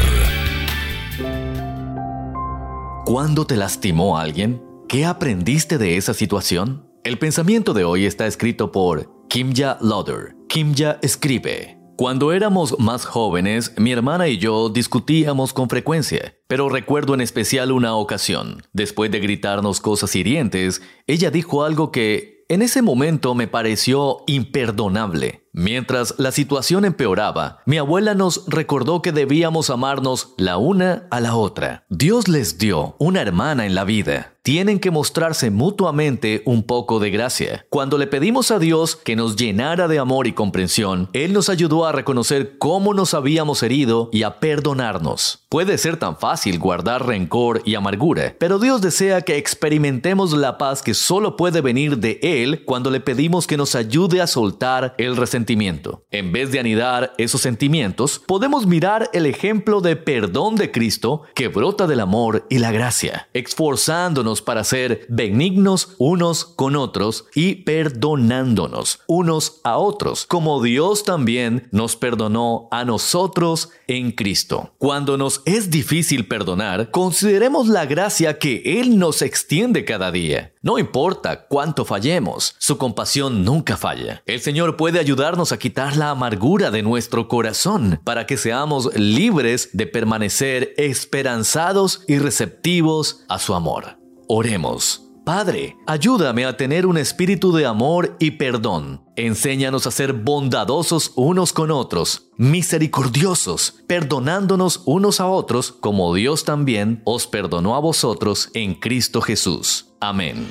¿Cuándo te lastimó alguien? ¿Qué aprendiste de esa situación? El pensamiento de hoy está escrito por Kimja Lauder. Kimja escribe. Cuando éramos más jóvenes, mi hermana y yo discutíamos con frecuencia, pero recuerdo en especial una ocasión. Después de gritarnos cosas hirientes, ella dijo algo que en ese momento me pareció imperdonable. Mientras la situación empeoraba, mi abuela nos recordó que debíamos amarnos la una a la otra. Dios les dio una hermana en la vida. Tienen que mostrarse mutuamente un poco de gracia. Cuando le pedimos a Dios que nos llenara de amor y comprensión, Él nos ayudó a reconocer cómo nos habíamos herido y a perdonarnos. Puede ser tan fácil guardar rencor y amargura, pero Dios desea que experimentemos la paz que solo puede venir de Él cuando le pedimos que nos ayude a soltar el resentimiento. En vez de anidar esos sentimientos, podemos mirar el ejemplo de perdón de Cristo que brota del amor y la gracia, esforzándonos para ser benignos unos con otros y perdonándonos unos a otros, como Dios también nos perdonó a nosotros en Cristo. Cuando nos es difícil perdonar, consideremos la gracia que Él nos extiende cada día. No importa cuánto fallemos, su compasión nunca falla. El Señor puede ayudarnos a quitar la amargura de nuestro corazón para que seamos libres de permanecer esperanzados y receptivos a su amor. Oremos. Padre, ayúdame a tener un espíritu de amor y perdón. Enséñanos a ser bondadosos unos con otros, misericordiosos, perdonándonos unos a otros como Dios también os perdonó a vosotros en Cristo Jesús. Amén.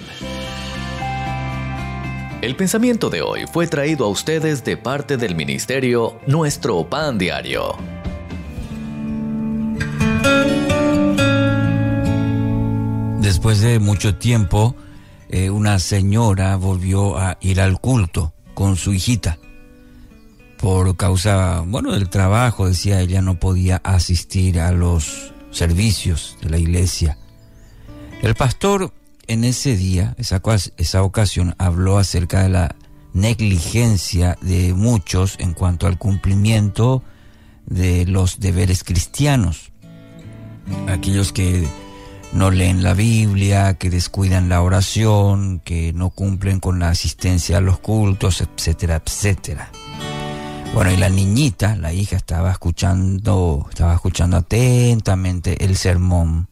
El pensamiento de hoy fue traído a ustedes de parte del ministerio Nuestro Pan Diario. Después de mucho tiempo, eh, una señora volvió a ir al culto con su hijita. Por causa, bueno, del trabajo, decía ella, no podía asistir a los servicios de la iglesia. El pastor en ese día, esa, ocasión, habló acerca de la negligencia de muchos en cuanto al cumplimiento de los deberes cristianos. Aquellos que no leen la Biblia, que descuidan la oración, que no cumplen con la asistencia a los cultos, etcétera, etcétera. Bueno, y la niñita, la hija, estaba escuchando, estaba escuchando atentamente el sermón.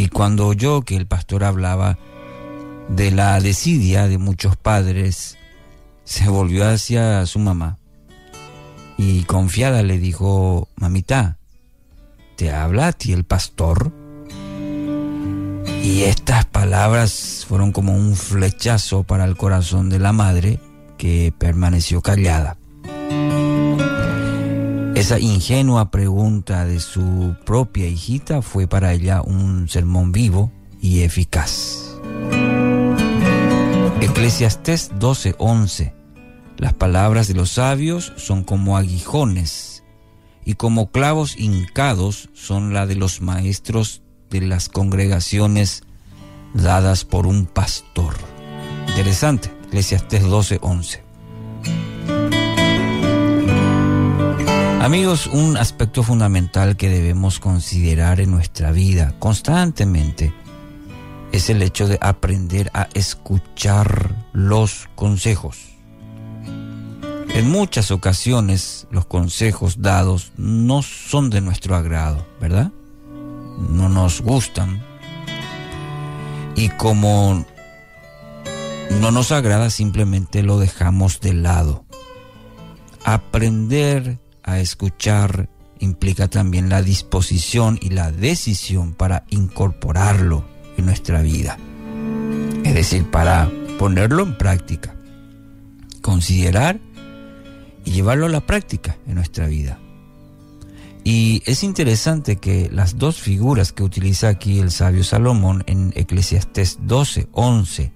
Y cuando oyó que el pastor hablaba de la desidia de muchos padres, se volvió hacia su mamá y confiada le dijo, mamita, ¿te habla a ti el pastor? Y estas palabras fueron como un flechazo para el corazón de la madre que permaneció callada. Esa ingenua pregunta de su propia hijita fue para ella un sermón vivo y eficaz. Eclesiastés 12:11 Las palabras de los sabios son como aguijones y como clavos hincados son la de los maestros de las congregaciones dadas por un pastor. Interesante, Eclesiastés 12:11. Amigos, un aspecto fundamental que debemos considerar en nuestra vida constantemente es el hecho de aprender a escuchar los consejos. En muchas ocasiones los consejos dados no son de nuestro agrado, ¿verdad? No nos gustan. Y como no nos agrada, simplemente lo dejamos de lado. Aprender escuchar implica también la disposición y la decisión para incorporarlo en nuestra vida. Es decir, para ponerlo en práctica. Considerar y llevarlo a la práctica en nuestra vida. Y es interesante que las dos figuras que utiliza aquí el sabio Salomón en Eclesiastés 12, 11,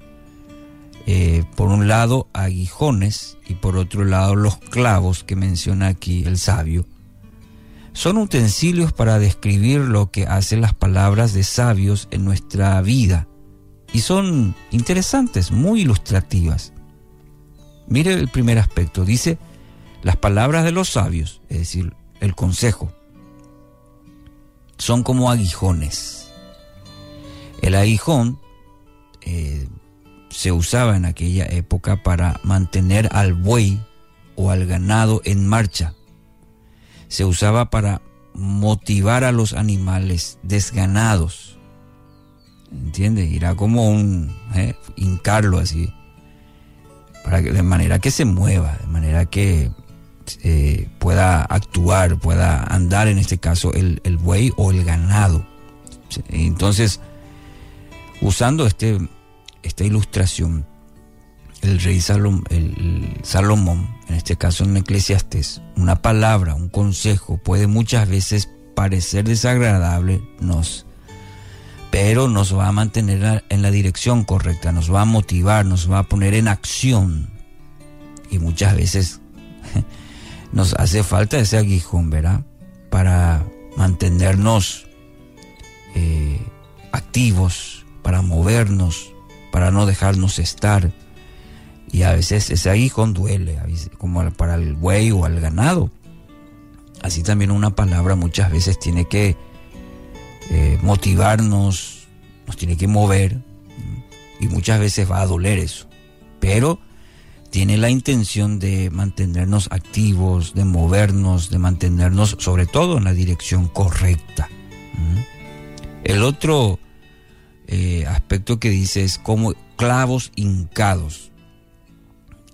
eh, por un lado aguijones y por otro lado los clavos que menciona aquí el sabio, son utensilios para describir lo que hacen las palabras de sabios en nuestra vida y son interesantes, muy ilustrativas. Mire el primer aspecto, dice las palabras de los sabios, es decir, el consejo, son como aguijones. El aguijón eh, se usaba en aquella época para mantener al buey o al ganado en marcha. Se usaba para motivar a los animales desganados. ¿Entiende? Era como un eh, hincarlo así. Para que, de manera que se mueva, de manera que eh, pueda actuar, pueda andar en este caso el, el buey o el ganado. Entonces, usando este, esta ilustración, el rey Salomón, en este caso en Eclesiastés, una palabra, un consejo puede muchas veces parecer desagradable, nos, pero nos va a mantener en la dirección correcta, nos va a motivar, nos va a poner en acción. Y muchas veces nos hace falta ese aguijón, ¿verdad? Para mantenernos eh, activos, para movernos, para no dejarnos estar. Y a veces ese aguijón duele, como para el buey o al ganado. Así también una palabra muchas veces tiene que eh, motivarnos, nos tiene que mover. Y muchas veces va a doler eso. Pero tiene la intención de mantenernos activos, de movernos, de mantenernos sobre todo en la dirección correcta. El otro eh, aspecto que dice es como clavos hincados.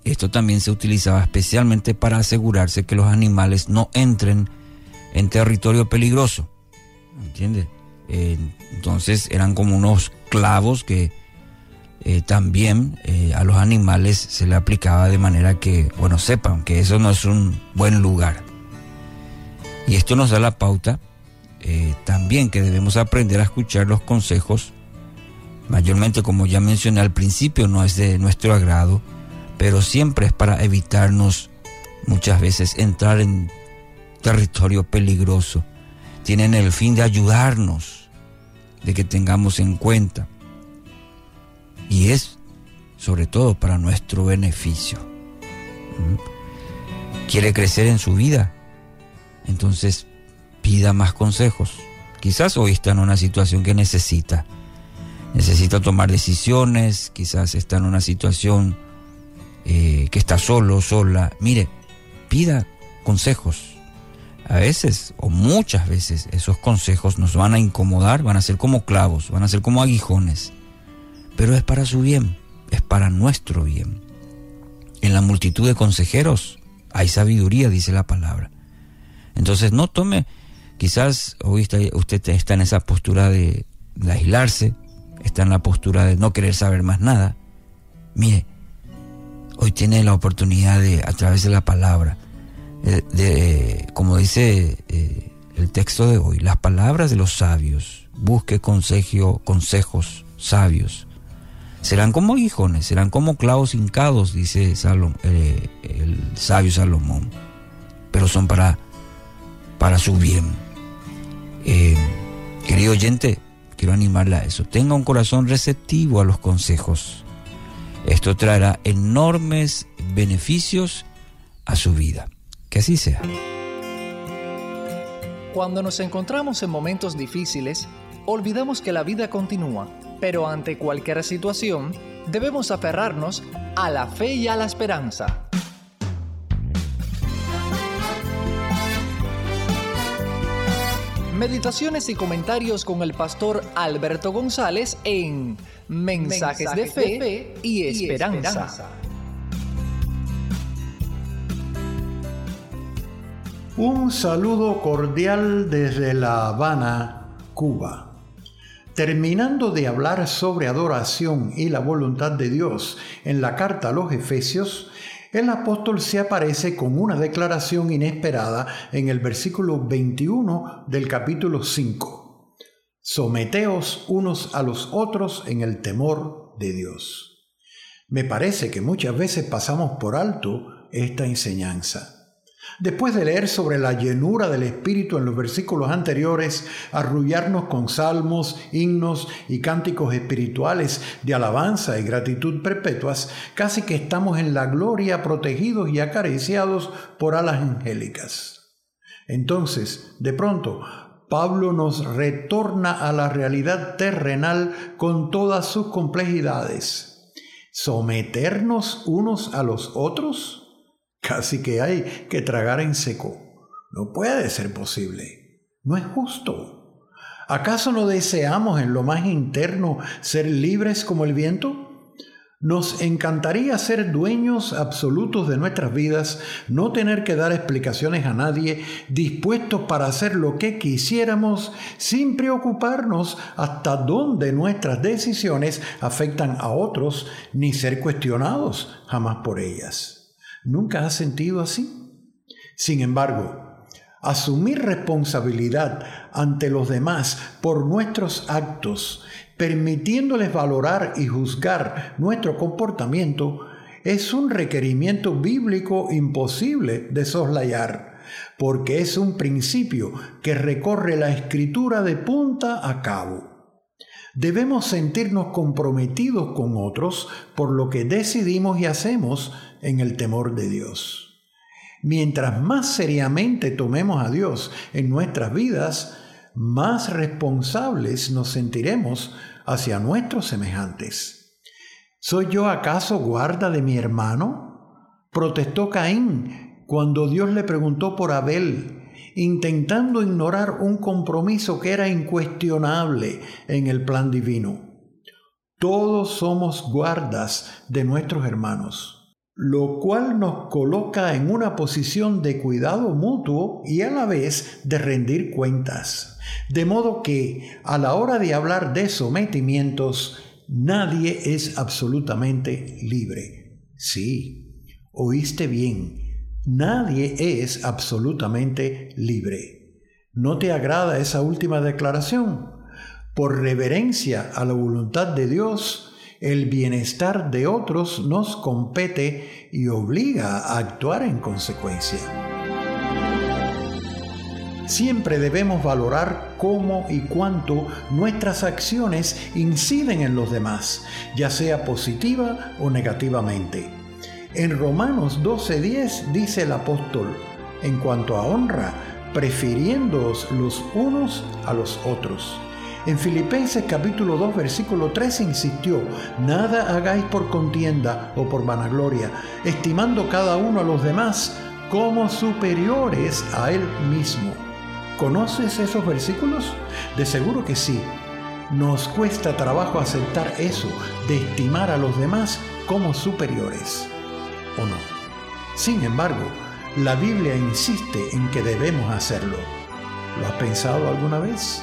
Esto también se utilizaba especialmente para asegurarse que los animales no entren en territorio peligroso. ¿Entiendes? Eh, entonces eran como unos clavos que eh, también a los animales se le aplicaba de manera que, bueno, sepan que eso no es un buen lugar. Y esto nos da la pauta también que debemos aprender a escuchar los consejos Mayormente, como ya mencioné al principio, no es de nuestro agrado, pero siempre es para evitarnos muchas veces entrar en territorio peligroso. Tienen el fin de ayudarnos, de que tengamos en cuenta. Y es sobre todo para nuestro beneficio. Quiere crecer en su vida, entonces pida más consejos. Quizás hoy está en una situación que necesita. Necesita tomar decisiones, quizás está en una situación eh, que está solo, sola. Mire, pida consejos. A veces, o muchas veces, esos consejos nos van a incomodar, van a ser como clavos, van a ser como aguijones. Pero es para su bien, es para nuestro bien. En la multitud de consejeros hay sabiduría, dice la palabra. Entonces no tome, quizás hoy usted está en esa postura de, de aislarse, está en la postura de no querer saber más nada. Mire, hoy tiene la oportunidad de, a través de la palabra, eh, de, como dice eh, el texto de hoy, las palabras de los sabios, busque consejo, consejos sabios. Serán como aguijones, serán como clavos hincados, dice eh, el sabio Salomón, pero son para, para su bien. querido oyente, quiero animarla a eso. Tenga un corazón receptivo a los consejos. Esto traerá enormes beneficios a su vida. Que así sea. Cuando nos encontramos en momentos difíciles, olvidamos que la vida continúa, pero ante cualquier situación, debemos aferrarnos a la fe y a la esperanza. Meditaciones y comentarios con el pastor Alberto González en Mensajes, de, fe y esperanza. Un saludo cordial desde La Habana, Cuba. Terminando de hablar sobre adoración y la voluntad de Dios en la carta a los Efesios, el apóstol se aparece con una declaración inesperada en el versículo 21 del capítulo 5. Someteos unos a los otros en el temor de Dios. Me parece que muchas veces pasamos por alto esta enseñanza. Después de leer sobre la llenura del Espíritu en los versículos anteriores, arrullarnos con salmos, himnos y cánticos espirituales de alabanza y gratitud perpetuas, casi que estamos en la gloria protegidos y acariciados por alas angélicas. Entonces, de pronto, Pablo nos retorna a la realidad terrenal con todas sus complejidades. ¿Someternos unos a los otros? Casi que hay que tragar en seco. No puede ser posible. No es justo. ¿Acaso no deseamos en lo más interno ser libres como el viento? Nos encantaría ser dueños absolutos de nuestras vidas, no tener que dar explicaciones a nadie, dispuestos para hacer lo que quisiéramos sin preocuparnos hasta dónde nuestras decisiones afectan a otros, ni ser cuestionados jamás por ellas. ¿Nunca has sentido así? Sin embargo, asumir responsabilidad ante los demás por nuestros actos, permitiéndoles valorar y juzgar nuestro comportamiento, es un requerimiento bíblico imposible de soslayar, porque es un principio que recorre la escritura de punta a cabo. Debemos sentirnos comprometidos con otros por lo que decidimos y hacemos en el temor de Dios. Mientras más seriamente tomemos a Dios en nuestras vidas, más responsables nos sentiremos hacia nuestros semejantes. ¿Soy yo acaso guarda de mi hermano? Protestó Caín cuando Dios le preguntó por Abel, intentando ignorar un compromiso que era incuestionable en el plan divino. Todos somos guardas de nuestros hermanos lo cual nos coloca en una posición de cuidado mutuo y a la vez de rendir cuentas. De modo que a la hora de hablar de sometimientos, nadie es absolutamente libre. Sí, oíste bien, nadie es absolutamente libre. ¿No te agrada esa última declaración? Por reverencia a la voluntad de Dios, el bienestar de otros nos compete y obliga a actuar en consecuencia. Siempre debemos valorar cómo y cuánto nuestras acciones inciden en los demás, ya sea positiva o negativamente. En Romanos 12:10 dice el apóstol, en cuanto a honra, prefiriéndoos los unos a los otros. En Filipenses capítulo 2 versículo 3 insistió, nada hagáis por contienda o por vanagloria, estimando cada uno a los demás como superiores a él mismo. ¿Conoces esos versículos? De seguro que sí. Nos cuesta trabajo aceptar eso, de estimar a los demás como superiores. ¿O no? Sin embargo, la Biblia insiste en que debemos hacerlo. ¿Lo has pensado alguna vez?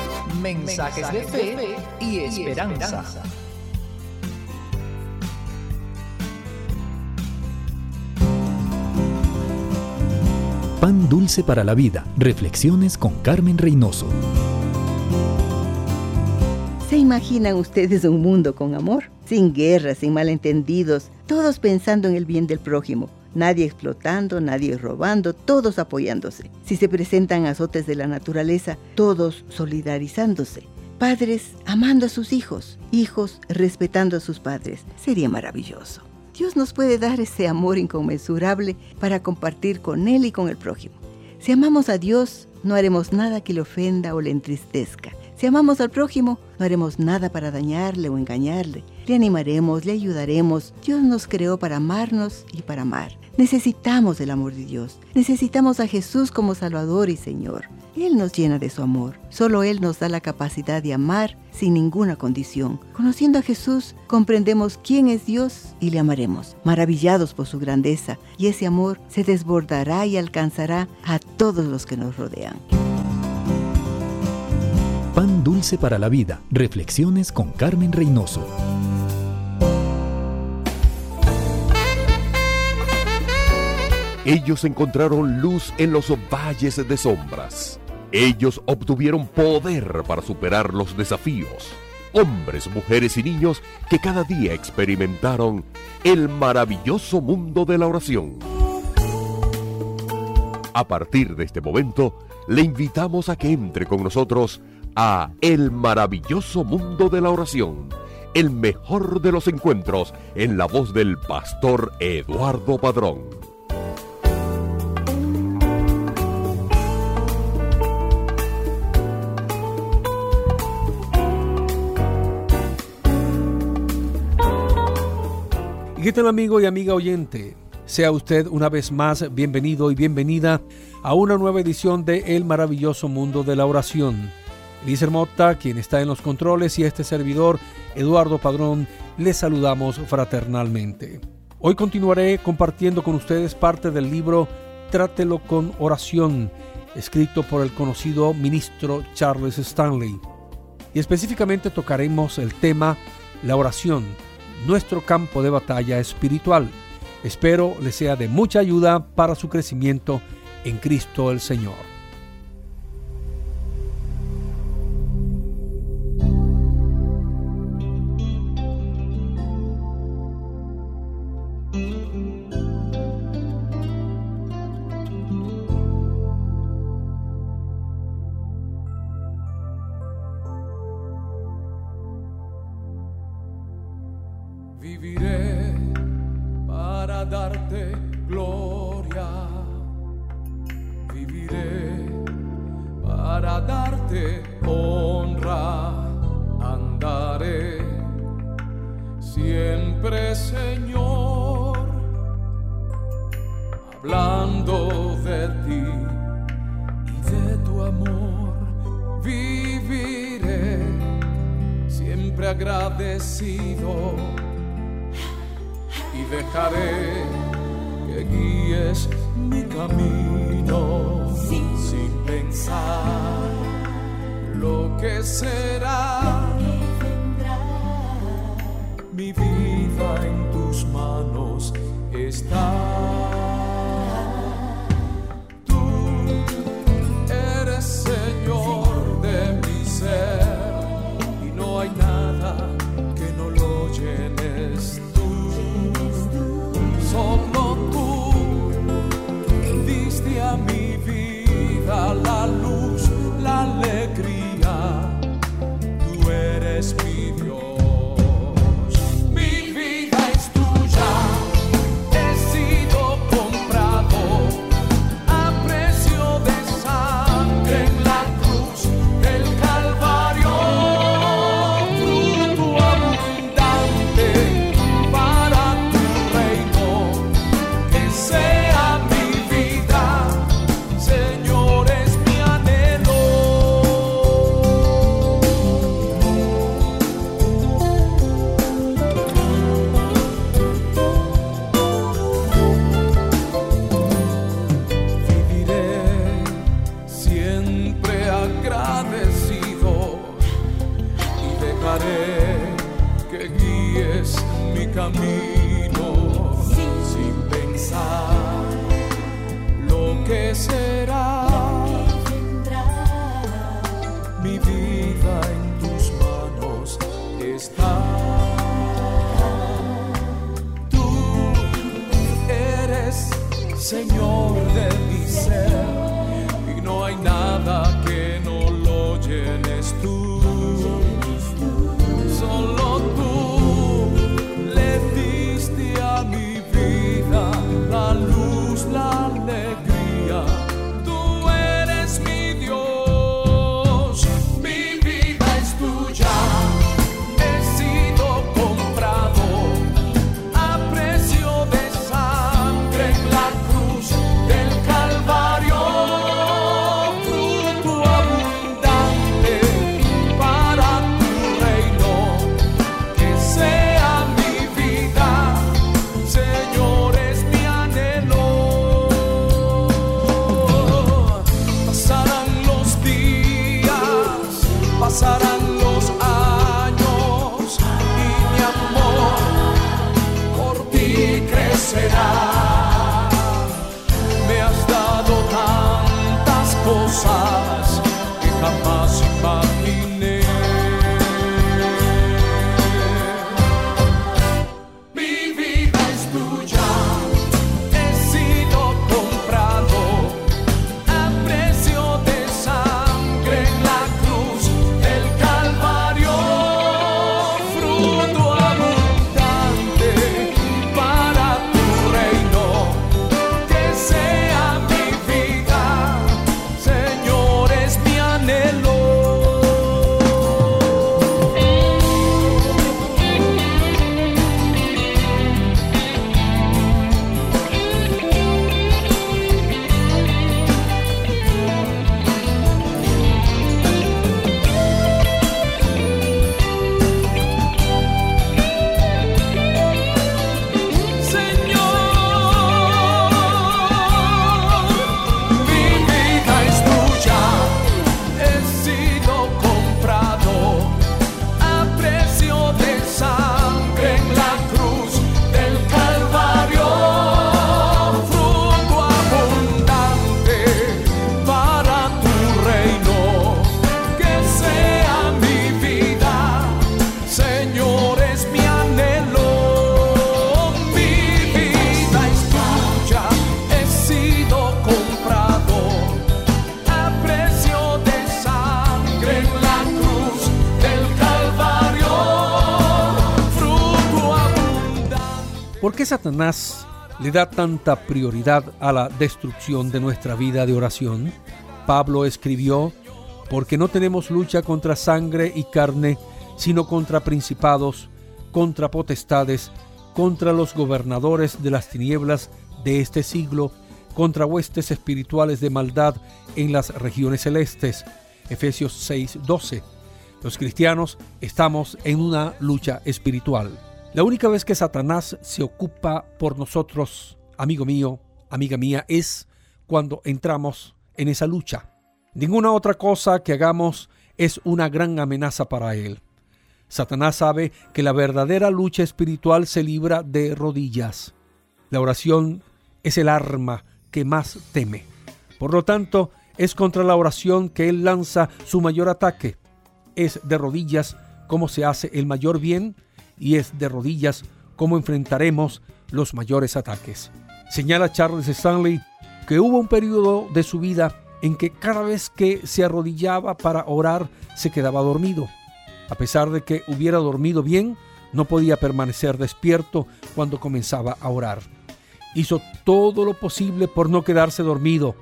Mensajes, de, fe y esperanza. Pan Dulce para la Vida. Reflexiones con Carmen Reynoso. ¿Se imaginan ustedes un mundo con amor? Sin guerras, sin malentendidos, todos pensando en el bien del prójimo. Nadie explotando, nadie robando, todos apoyándose. Si se presentan azotes de la naturaleza, todos solidarizándose. Padres amando a sus hijos, hijos respetando a sus padres. Sería maravilloso. Dios nos puede dar ese amor inconmensurable para compartir con Él y con el prójimo. Si amamos a Dios, no haremos nada que le ofenda o le entristezca. Si amamos al prójimo, no haremos nada para dañarle o engañarle. Le animaremos, le ayudaremos. Dios nos creó para amarnos y para amar. Necesitamos el amor de Dios. Necesitamos a Jesús como Salvador y Señor. Él nos llena de su amor. Solo Él nos da la capacidad de amar sin ninguna condición. Conociendo a Jesús, comprendemos quién es Dios y le amaremos, maravillados por su grandeza, y ese amor se desbordará y alcanzará a todos los que nos rodean. Pan Dulce para la Vida. Reflexiones con Carmen Reynoso. Ellos encontraron luz en los valles de sombras. Ellos obtuvieron poder para superar los desafíos. Hombres, mujeres y niños que cada día experimentaron el maravilloso mundo de la oración. A partir de este momento, le invitamos a que entre con nosotros a El maravilloso mundo de la oración, el mejor de los encuentros en la voz del pastor Eduardo Padrón. ¿Y qué tal amigo y amiga oyente? Sea usted una vez más bienvenido y bienvenida a una nueva edición de El maravilloso mundo de la oración. Lizer Motta, quien está en los controles, y este servidor, Eduardo Padrón, les saludamos fraternalmente. Hoy continuaré compartiendo con ustedes parte del libro Trátelo con oración, escrito por el conocido ministro Charles Stanley. Y específicamente tocaremos el tema la oración nuestro campo de batalla espiritual. Espero le sea de mucha ayuda para su crecimiento en Cristo el Señor. passará. Le da tanta prioridad a la destrucción de nuestra vida de oración, Pablo escribió, porque no tenemos lucha contra sangre y carne, sino contra principados, contra potestades, contra los gobernadores de las tinieblas de este siglo, contra huestes espirituales de maldad en las regiones celestes. Efesios 6:12. Los cristianos estamos en una lucha espiritual. La única vez que Satanás se ocupa por nosotros, amigo mío, amiga mía, es cuando entramos en esa lucha. Ninguna otra cosa que hagamos es una gran amenaza para él. Satanás sabe que la verdadera lucha espiritual se libra de rodillas. La oración es el arma que más teme. Por lo tanto, es contra la oración que él lanza su mayor ataque. Es de rodillas como se hace el mayor bien y es de rodillas como enfrentaremos los mayores ataques. Señala Charles Stanley que hubo un periodo de su vida en que cada vez que se arrodillaba para orar se quedaba dormido. A pesar de que hubiera dormido bien, no podía permanecer despierto cuando comenzaba a orar. Hizo todo lo posible por no quedarse dormido,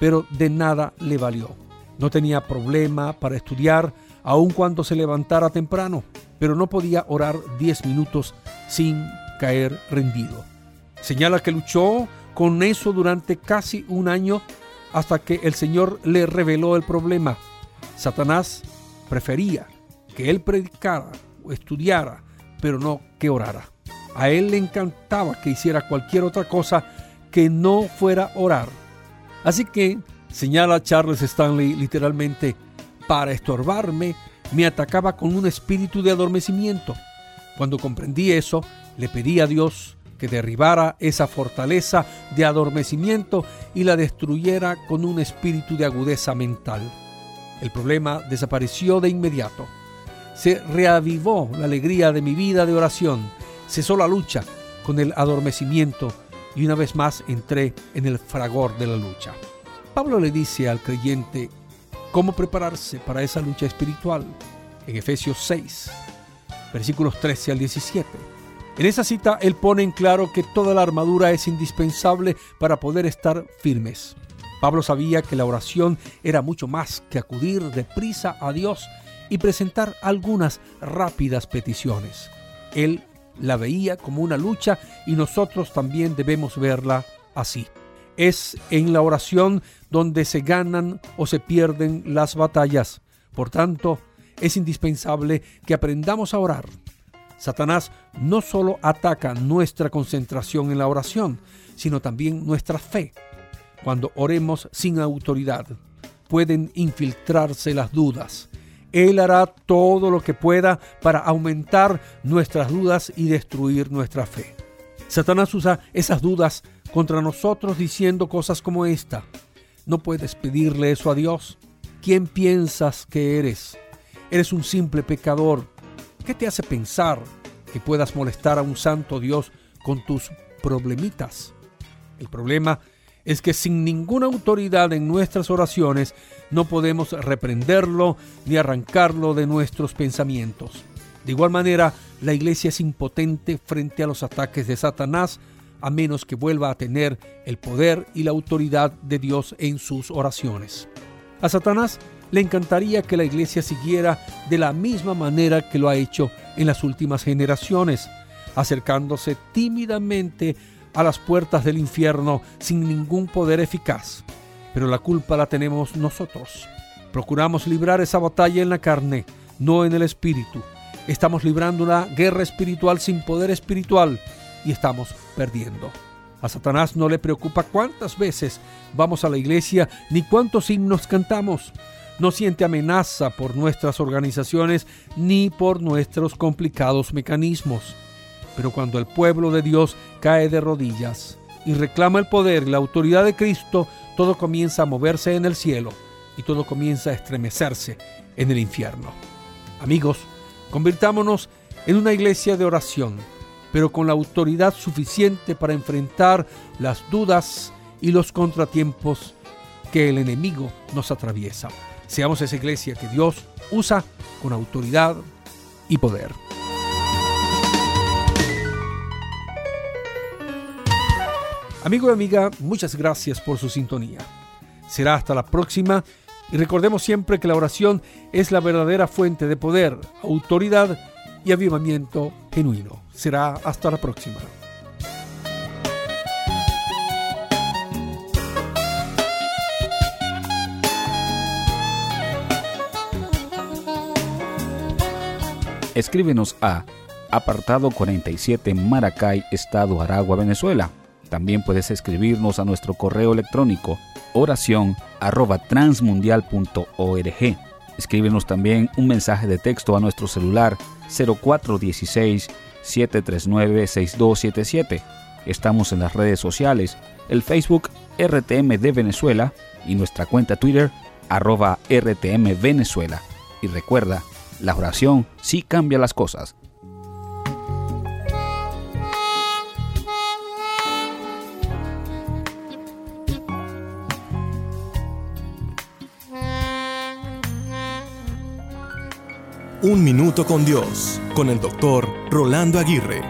pero de nada le valió. No tenía problema para estudiar, aun cuando se levantara temprano, pero no podía orar 10 minutos sin caer rendido. Señala que luchó con eso durante casi un año hasta que el Señor le reveló el problema. Satanás prefería que él predicara o estudiara, pero no que orara. A él le encantaba que hiciera cualquier otra cosa que no fuera orar. Así que, señala Charles Stanley literalmente, para estorbarme, me atacaba con un espíritu de adormecimiento. Cuando comprendí eso, le pedí a Dios que derribara esa fortaleza de adormecimiento y la destruyera con un espíritu de agudeza mental. El problema desapareció de inmediato se reavivó la alegría de mi vida de oración, cesó la lucha con el adormecimiento y una vez más entré en el fragor de la lucha. Pablo le dice al creyente cómo prepararse para esa lucha espiritual en Efesios 6, versículos 13 al 17. En esa cita él pone en claro que toda la armadura es indispensable para poder estar firmes. Pablo sabía que la oración era mucho más que acudir deprisa a Dios y presentar algunas rápidas peticiones. Él la veía como una lucha y nosotros también debemos verla así. Es en la oración donde se ganan o se pierden las batallas. Por tanto, es indispensable que aprendamos a orar. Satanás no solo ataca nuestra concentración en la oración, sino también nuestra fe. Cuando oremos sin autoridad, pueden infiltrarse las dudas, él hará todo lo que pueda para aumentar nuestras dudas y destruir nuestra fe. Satanás usa esas dudas contra nosotros diciendo cosas como esta. No puedes pedirle eso a Dios. ¿Quién piensas que eres? Eres un simple pecador. ¿Qué te hace pensar que puedas molestar a un santo Dios con tus problemitas? El problema es que sin ninguna autoridad en nuestras oraciones no podemos reprenderlo ni arrancarlo de nuestros pensamientos. De igual manera, la iglesia es impotente frente a los ataques de Satanás a menos que vuelva a tener el poder y la autoridad de Dios en sus oraciones. A Satanás le encantaría que la iglesia siguiera de la misma manera que lo ha hecho en las últimas generaciones, acercándose tímidamente a las puertas del infierno sin ningún poder eficaz. Pero la culpa la tenemos nosotros. Procuramos librar esa batalla en la carne, no en el espíritu. Estamos librando una guerra espiritual sin poder espiritual y estamos perdiendo. A Satanás no le preocupa cuántas veces vamos a la iglesia ni cuántos himnos cantamos. No siente amenaza por nuestras organizaciones ni por nuestros complicados mecanismos. Pero cuando el pueblo de Dios cae de rodillas y reclama el poder y la autoridad de Cristo, todo comienza a moverse en el cielo y todo comienza a estremecerse en el infierno. Amigos, convirtámonos en una iglesia de oración, pero con la autoridad suficiente para enfrentar las dudas y los contratiempos que el enemigo nos atraviesa. Seamos esa iglesia que Dios usa con autoridad y poder. Amigo y amiga, muchas gracias por su sintonía. Será hasta la próxima y recordemos siempre que la oración es la verdadera fuente de poder, autoridad y avivamiento genuino. Será hasta la próxima. escríbenos a apartado 47 Maracay, Estado Aragua, Venezuela. También puedes escribirnos a nuestro correo electrónico oración arroba transmundial.org. Escríbenos también un mensaje de texto a nuestro celular 0416 739 6277. Estamos en las redes sociales, el Facebook RTM de Venezuela y nuestra cuenta Twitter arroba RTM Venezuela. Y recuerda, la oración sí cambia las cosas. Un minuto con Dios, con el doctor Rolando Aguirre.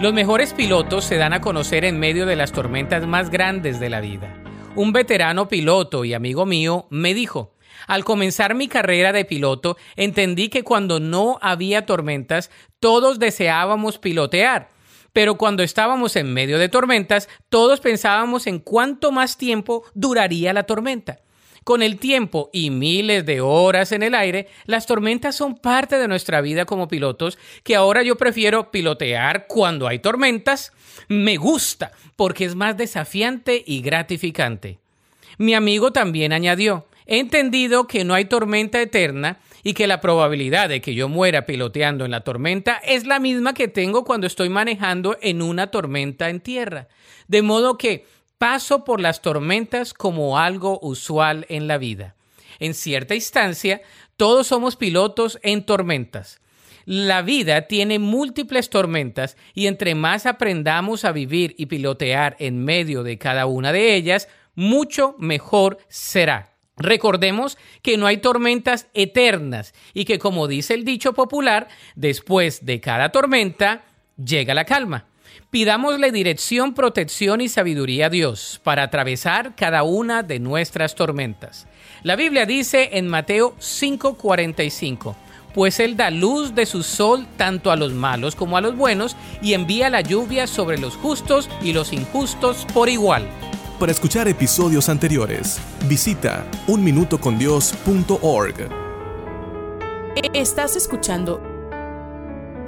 Los mejores pilotos se dan a conocer en medio de las tormentas más grandes de la vida. Un veterano piloto y amigo mío me dijo, al comenzar mi carrera de piloto, entendí que cuando no había tormentas, todos deseábamos pilotear. Pero cuando estábamos en medio de tormentas, todos pensábamos en cuánto más tiempo duraría la tormenta. Con el tiempo y miles de horas en el aire, las tormentas son parte de nuestra vida como pilotos, que ahora yo prefiero pilotear cuando hay tormentas. Me gusta, porque es más desafiante y gratificante. Mi amigo también añadió, he entendido que no hay tormenta eterna y que la probabilidad de que yo muera piloteando en la tormenta es la misma que tengo cuando estoy manejando en una tormenta en tierra. De modo que paso por las tormentas como algo usual en la vida. En cierta instancia, todos somos pilotos en tormentas. La vida tiene múltiples tormentas y entre más aprendamos a vivir y pilotear en medio de cada una de ellas, mucho mejor será. Recordemos que no hay tormentas eternas y que, como dice el dicho popular, después de cada tormenta llega la calma. Pidámosle dirección, protección y sabiduría a Dios para atravesar cada una de nuestras tormentas. La Biblia dice en Mateo 5:45, pues Él da luz de su sol tanto a los malos como a los buenos y envía la lluvia sobre los justos y los injustos por igual. Para escuchar episodios anteriores, visita unminutocondios.org. Estás escuchando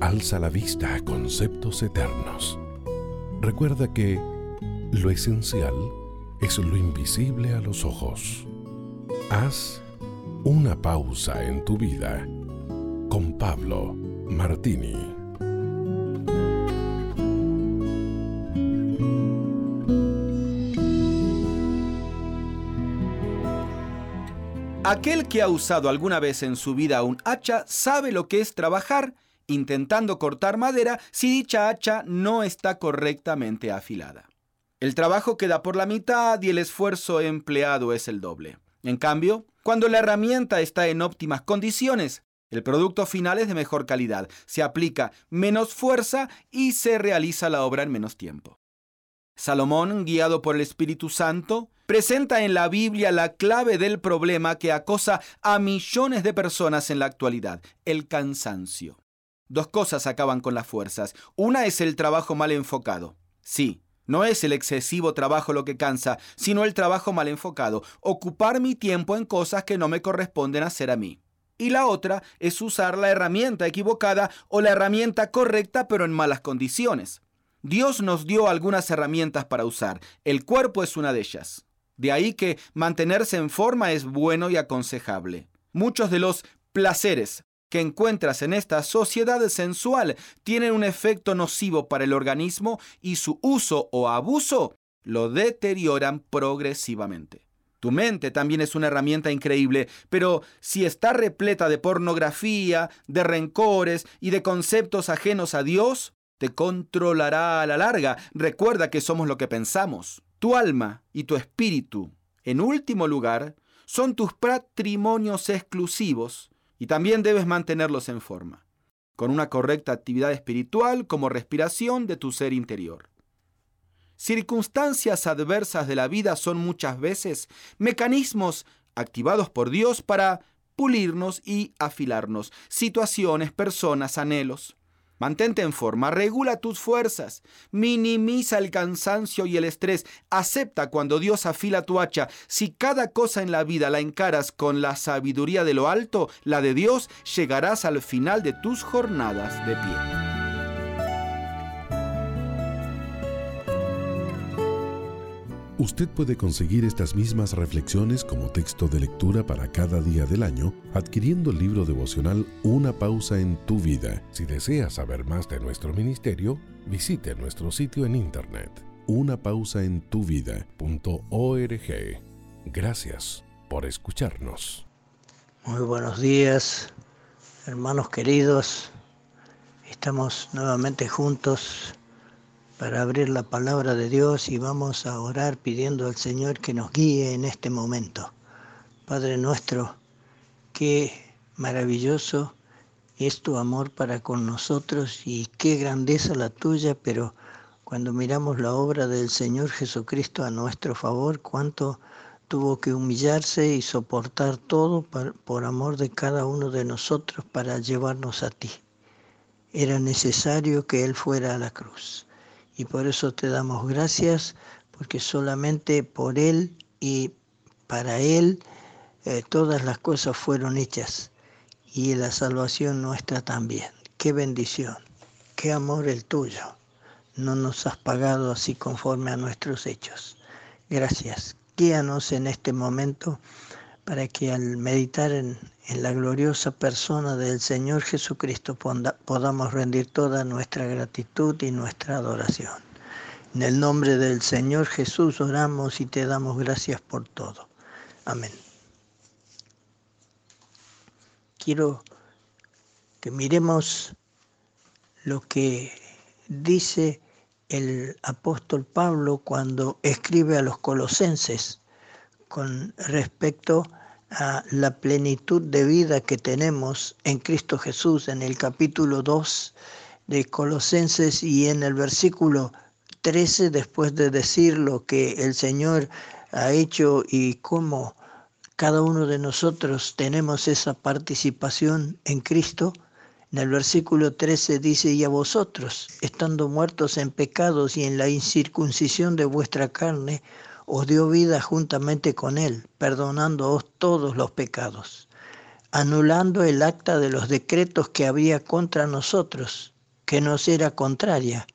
Alza la vista a conceptos eternos. Recuerda que lo esencial es lo invisible a los ojos. Haz una pausa en tu vida con Pablo Martini. Aquel que ha usado alguna vez en su vida un hacha sabe lo que es trabajar intentando cortar madera si dicha hacha no está correctamente afilada. El trabajo queda por la mitad y el esfuerzo empleado es el doble. En cambio, cuando la herramienta está en óptimas condiciones, el producto final es de mejor calidad, se aplica menos fuerza y se realiza la obra en menos tiempo. Salomón, guiado por el Espíritu Santo, presenta en la Biblia la clave del problema que acosa a millones de personas en la actualidad, el cansancio. Dos cosas acaban con las fuerzas. Una es el trabajo mal enfocado. Sí, no es el excesivo trabajo lo que cansa, sino el trabajo mal enfocado, ocupar mi tiempo en cosas que no me corresponden hacer a mí. Y la otra es usar la herramienta equivocada o la herramienta correcta pero en malas condiciones. Dios nos dio algunas herramientas para usar. El cuerpo es una de ellas. De ahí que mantenerse en forma es bueno y aconsejable. Muchos de los placeres que encuentras en esta sociedad sensual tienen un efecto nocivo para el organismo y su uso o abuso lo deterioran progresivamente. Tu mente también es una herramienta increíble, pero si está repleta de pornografía, de rencores y de conceptos ajenos a Dios, te controlará a la larga. Recuerda que somos lo que pensamos. Tu alma y tu espíritu, en último lugar, son tus patrimonios exclusivos y también debes mantenerlos en forma, con una correcta actividad espiritual como respiración de tu ser interior. Circunstancias adversas de la vida son muchas veces mecanismos activados por Dios para pulirnos y afilarnos, situaciones, personas, anhelos. Mantente en forma, regula tus fuerzas, minimiza el cansancio y el estrés, acepta cuando Dios afila tu hacha. Si cada cosa en la vida la encaras con la sabiduría de lo alto, la de Dios, llegarás al final de tus jornadas de pie. Usted puede conseguir estas mismas reflexiones como texto de lectura para cada día del año adquiriendo el libro devocional Una pausa en tu vida. Si desea saber más de nuestro ministerio, visite nuestro sitio en internet unapausaentuvida.org. Gracias por escucharnos. Muy buenos días, hermanos queridos. Estamos nuevamente juntos para abrir la palabra de Dios y vamos a orar pidiendo al Señor que nos guíe en este momento. Padre nuestro, qué maravilloso es tu amor para con nosotros y qué grandeza la tuya, pero cuando miramos la obra del Señor Jesucristo a nuestro favor, cuánto tuvo que humillarse y soportar todo por, amor de cada uno de nosotros para llevarnos a ti. Era necesario que Él fuera a la cruz y por eso te damos gracias, porque solamente por Él y para Él eh, todas las cosas fueron hechas y la salvación nuestra también. Qué bendición, qué amor el tuyo. No nos has pagado así conforme a nuestros hechos. Gracias. Guíanos en este momento para que al meditar en, la gloriosa persona del Señor Jesucristo podamos rendir toda nuestra gratitud y nuestra adoración. En el nombre del Señor Jesús oramos y te damos gracias por todo. Amén. Quiero que miremos lo que dice el apóstol Pablo cuando escribe a los colosenses con respecto a la plenitud de vida que tenemos en Cristo Jesús en el capítulo 2 de Colosenses y en el versículo 13, después de decir lo que el Señor ha hecho y cómo cada uno de nosotros tenemos esa participación en Cristo, en el versículo 13 dice, y a vosotros, estando muertos en pecados y en la incircuncisión de vuestra carne, os dio vida juntamente con Él, perdonándoos todos los pecados, anulando el acta de los decretos que había contra nosotros, que nos era contraria,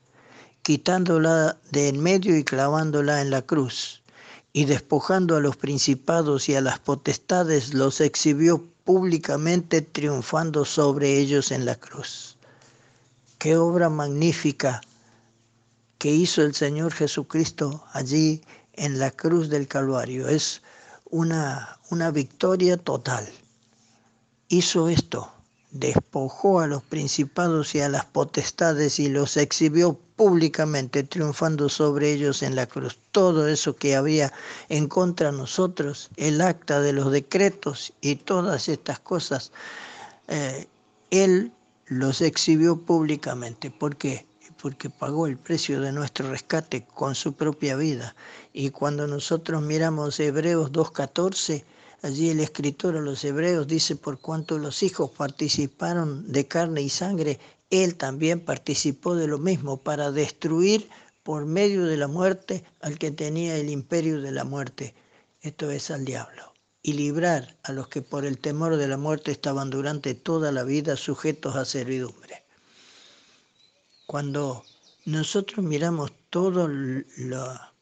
quitándola de en medio y clavándola en la cruz, y despojando a los principados y a las potestades, los exhibió públicamente triunfando sobre ellos en la cruz. Qué obra magnífica que hizo el Señor Jesucristo allí en la cruz del Calvario. Es una, una victoria total. Hizo esto, despojó a los principados y a las potestades y los exhibió públicamente, triunfando sobre ellos en la cruz. Todo eso que había en contra de nosotros, el acta de los decretos y todas estas cosas, eh, Él los exhibió públicamente. ¿Por qué? Porque pagó el precio de nuestro rescate con su propia vida. Y cuando nosotros miramos Hebreos 2.14, allí el escritor a los Hebreos dice, por cuanto los hijos participaron de carne y sangre, él también participó de lo mismo para destruir por medio de la muerte al que tenía el imperio de la muerte, esto es al diablo, y librar a los que por el temor de la muerte estaban durante toda la vida sujetos a servidumbre. Cuando nosotros miramos toda la,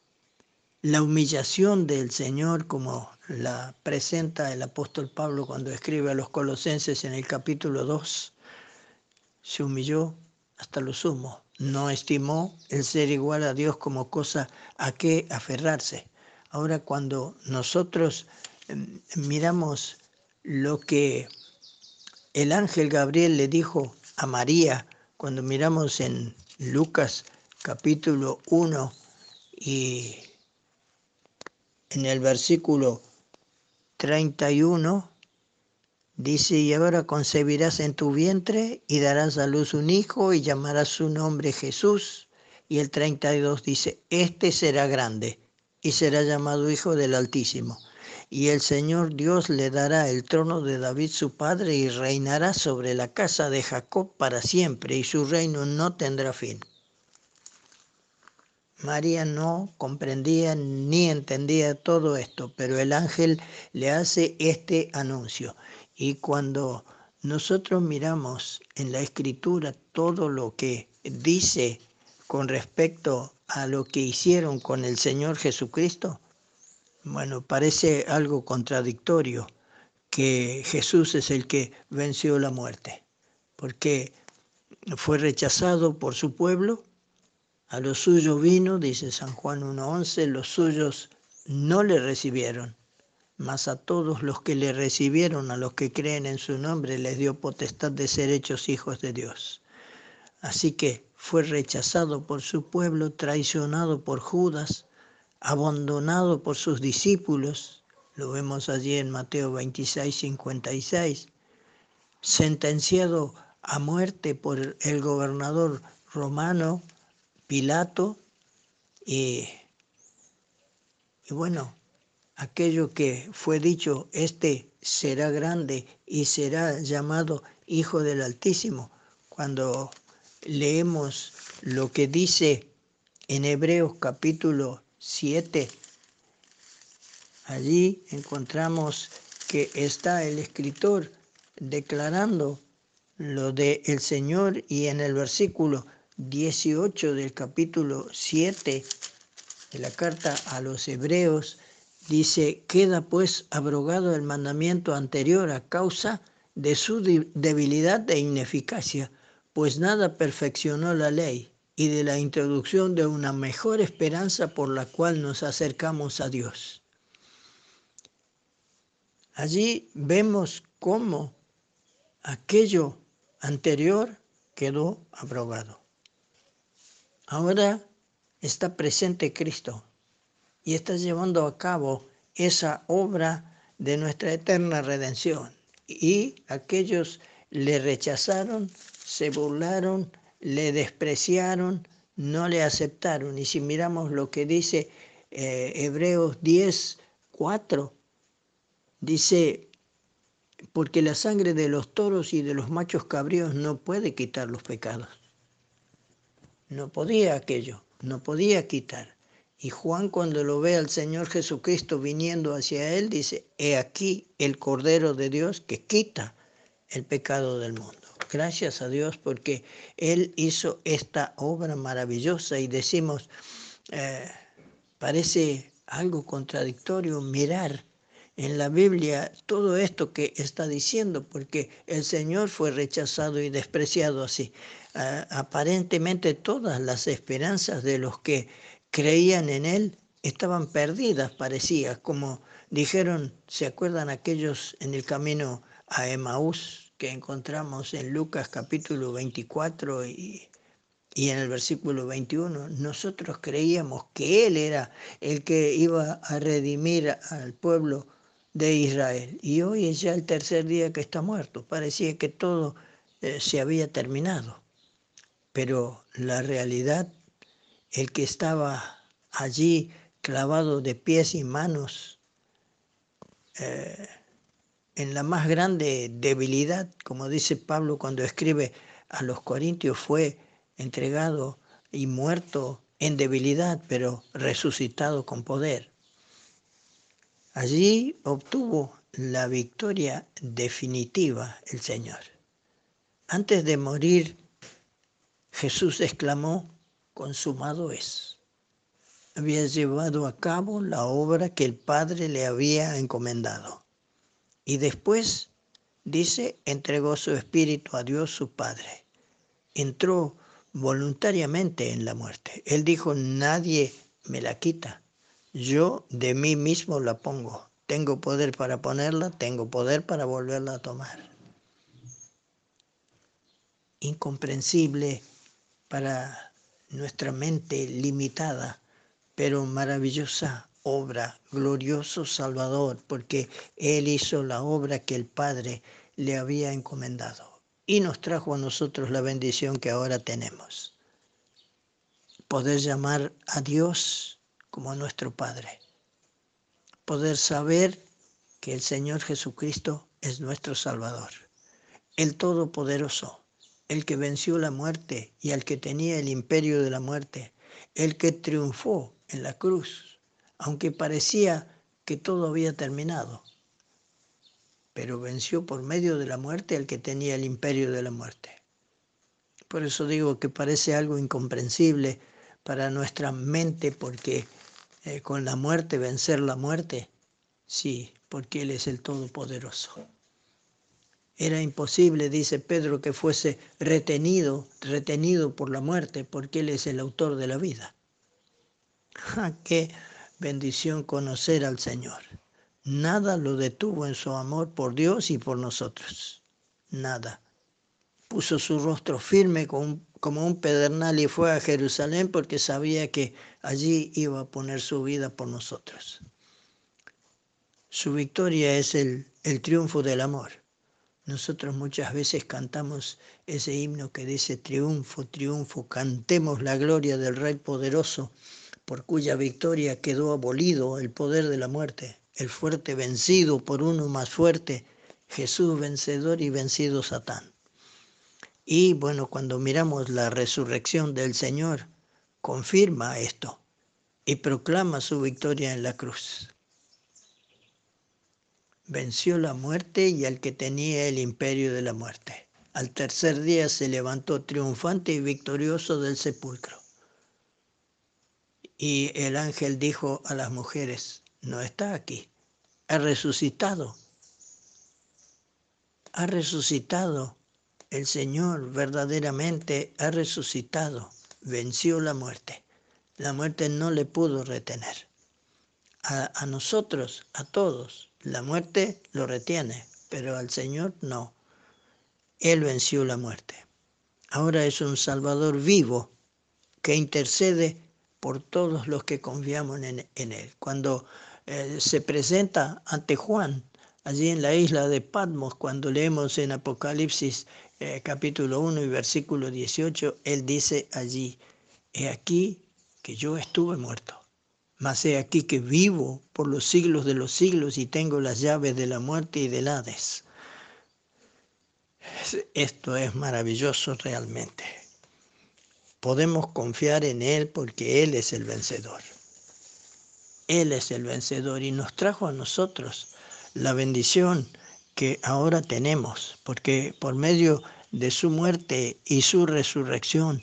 la humillación del Señor como la presenta el apóstol Pablo cuando escribe a los colosenses en el capítulo 2, se humilló hasta lo sumo, no estimó el ser igual a Dios como cosa a qué aferrarse. Ahora cuando nosotros em, miramos lo que el ángel Gabriel le dijo a María, cuando miramos en Lucas capítulo 1 y en el versículo 31, Dice, y ahora concebirás en tu vientre y darás a luz un hijo y llamarás su nombre Jesús. Y el 32 dice, este será grande y será llamado Hijo del Altísimo. Y el Señor Dios le dará el trono de David su padre y reinará sobre la casa de Jacob para siempre y su reino no tendrá fin. María no comprendía ni entendía todo esto, pero el ángel le hace este anuncio. Y cuando nosotros miramos en la escritura todo lo que dice con respecto a lo que hicieron con el Señor Jesucristo, bueno, parece algo contradictorio que Jesús es el que venció la muerte, porque fue rechazado por su pueblo, a los suyos vino, dice San Juan 1.11, los suyos no le recibieron, mas a todos los que le recibieron, a los que creen en su nombre, les dio potestad de ser hechos hijos de Dios. Así que fue rechazado por su pueblo, traicionado por Judas, abandonado por sus discípulos, lo vemos allí en Mateo 26, 56, sentenciado a muerte por el gobernador romano Pilato, y, bueno, aquello que fue dicho, este será grande y será llamado Hijo del Altísimo. Cuando leemos lo que dice en Hebreos capítulo 7, allí encontramos que está el escritor declarando lo del el Señor y en el versículo 18 del capítulo 7 de la carta a los Hebreos, Dice, queda pues abrogado el mandamiento anterior a causa de su debilidad e ineficacia, pues nada perfeccionó la ley y de la introducción de una mejor esperanza por la cual nos acercamos a Dios. Allí vemos cómo aquello anterior quedó abrogado. Ahora está presente Cristo y está llevando a cabo esa obra de nuestra eterna redención. Y aquellos le rechazaron, se burlaron, le despreciaron, no le aceptaron. Y si miramos lo que dice eh, Hebreos 10, 4, dice, porque la sangre de los toros y de los machos cabríos no puede quitar los pecados. No podía aquello, no podía quitar. Y Juan cuando lo ve al Señor Jesucristo viniendo hacia él, dice, he aquí el Cordero de Dios que quita el pecado del mundo. Gracias a Dios porque Él hizo esta obra maravillosa y decimos, eh, parece algo contradictorio mirar en la Biblia todo esto que está diciendo, porque el Señor fue rechazado y despreciado así. Ah, aparentemente todas las esperanzas de los que creían en él estaban perdidas, parecía, como dijeron, ¿se acuerdan aquellos en el camino a Emaús que encontramos en Lucas capítulo 24 y, y en el versículo 21? Nosotros creíamos que Él era el que iba a redimir al pueblo de Israel y hoy es ya el tercer día que está muerto, parecía que todo eh, se había terminado. pero la realidad, el que estaba allí clavado de pies y manos, eh, en la más grande debilidad, como dice Pablo cuando escribe a los Corintios, fue entregado y muerto en debilidad, pero resucitado con poder. Allí obtuvo la victoria definitiva el Señor. Antes de morir, Jesús exclamó, consumado es. Había llevado a cabo la obra que el Padre le había encomendado. Y después, dice, entregó su espíritu a Dios su Padre. Entró voluntariamente en la muerte. Él dijo, nadie me la quita. Yo de mí mismo la pongo. Tengo poder para ponerla, tengo poder para volverla a tomar. Incomprensible para nuestra mente limitada, pero maravillosa obra, glorioso Salvador, porque Él hizo la obra que el Padre le había encomendado. Y nos trajo a nosotros la bendición que ahora tenemos. Poder llamar a Dios como nuestro Padre. Poder saber que el Señor Jesucristo es nuestro Salvador, el Todopoderoso, el que venció la muerte y al que tenía el imperio de la muerte, el que triunfó en la cruz, aunque parecía que todo había terminado, pero venció por medio de la muerte al que tenía el imperio de la muerte. Por eso digo que parece algo incomprensible para nuestra mente porque eh, con la muerte, vencer la muerte? Sí, porque Él es el Todopoderoso. Era imposible, dice Pedro, que fuese retenido, retenido por la muerte, porque Él es el autor de la vida. ¡Ja, ¡Qué bendición conocer al Señor! Nada lo detuvo en su amor por Dios y por nosotros. Nada. Puso su rostro firme como un pedernal y fue a Jerusalén porque sabía que allí iba a poner su vida por nosotros. Su victoria es el triunfo del amor. Nosotros muchas veces cantamos ese himno que dice triunfo, triunfo, cantemos la gloria del Rey poderoso, por cuya victoria quedó abolido el poder de la muerte, el fuerte vencido por uno más fuerte, Jesús vencedor y vencido Satán. Y bueno, cuando miramos la resurrección del Señor, confirma esto y proclama su victoria en la cruz. Venció la muerte y al que tenía el imperio de la muerte. Al tercer día se levantó triunfante y victorioso del sepulcro. Y el ángel dijo a las mujeres, no está aquí, ha resucitado. Ha resucitado el Señor verdaderamente ha resucitado, venció la muerte. La muerte no le pudo retener. A, nosotros, a todos, la muerte lo retiene, pero al Señor no. Él venció la muerte. Ahora es un Salvador vivo que intercede por todos los que confiamos en, Él. Cuando eh, se presenta ante Juan, allí en la isla de Patmos, cuando leemos en Apocalipsis eh, capítulo 1 y versículo 18, él dice allí, he aquí que yo estuve muerto, mas he aquí que vivo por los siglos de los siglos y tengo las llaves de la muerte y del Hades. Esto es maravilloso realmente. Podemos confiar en Él porque Él es el vencedor. Él es el vencedor y nos trajo a nosotros la bendición que ahora tenemos, porque por medio de su muerte y su resurrección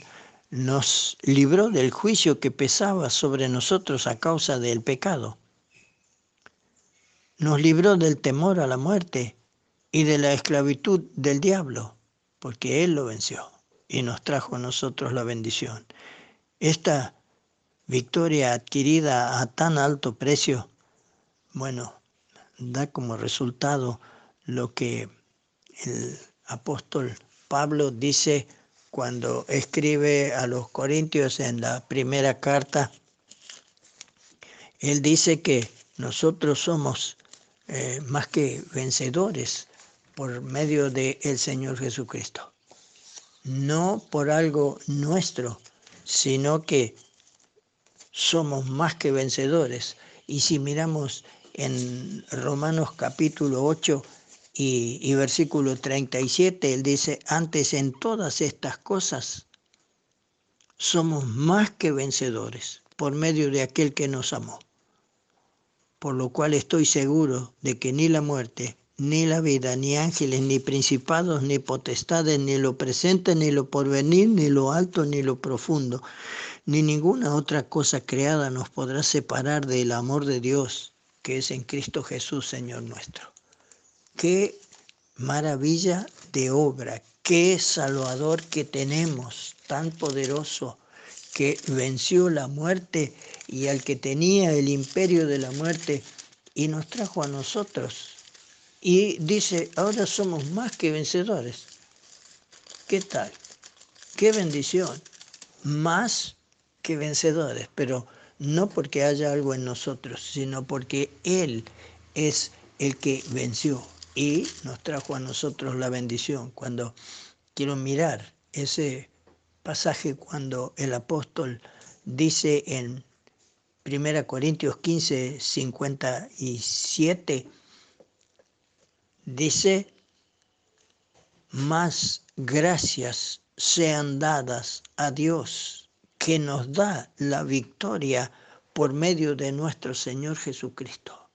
nos libró del juicio que pesaba sobre nosotros a causa del pecado. Nos libró del temor a la muerte y de la esclavitud del diablo, porque Él lo venció y nos trajo a nosotros la bendición. Esta victoria adquirida a tan alto precio, bueno, da como resultado lo que el apóstol Pablo dice cuando escribe a los Corintios en la primera carta, él dice que nosotros somos eh, más que vencedores por medio del el Señor Jesucristo. No por algo nuestro, sino que somos más que vencedores. Y si miramos en Romanos capítulo 8 y, y, versículo 37, él dice, antes en todas estas cosas somos más que vencedores por medio de aquel que nos amó. Por lo cual estoy seguro de que ni la muerte, ni la vida, ni ángeles, ni principados, ni potestades, ni lo presente, ni lo porvenir, ni lo alto, ni lo profundo, ni ninguna otra cosa creada nos podrá separar del amor de Dios que es en Cristo Jesús, Señor nuestro. Qué maravilla de obra, qué salvador que tenemos, tan poderoso, que venció la muerte y al que tenía el imperio de la muerte y nos trajo a nosotros. Y dice, ahora somos más que vencedores. ¿Qué tal? Qué bendición. Más que vencedores, pero no porque haya algo en nosotros, sino porque Él es el que venció y nos trajo a nosotros la bendición. Cuando quiero mirar ese pasaje cuando el apóstol dice en 1 Corintios 15, 57, dice, más gracias sean dadas a Dios que nos da la victoria por medio de nuestro Señor Jesucristo.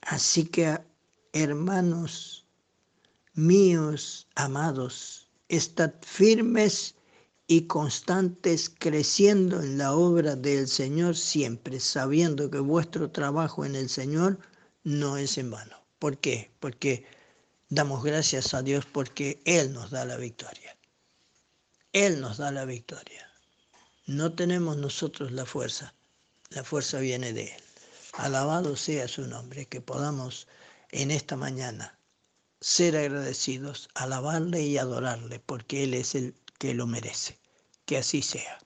Así que, hermanos míos amados, estad firmes y constantes creciendo en la obra del Señor siempre, sabiendo que vuestro trabajo en el Señor no es en vano. ¿Por qué? Porque damos gracias a Dios porque Él nos da la victoria. Él nos da la victoria. No tenemos nosotros la fuerza, la fuerza viene de Él. Alabado sea su nombre, que podamos en esta mañana ser agradecidos, alabarle y adorarle, porque Él es el que lo merece. Que así sea.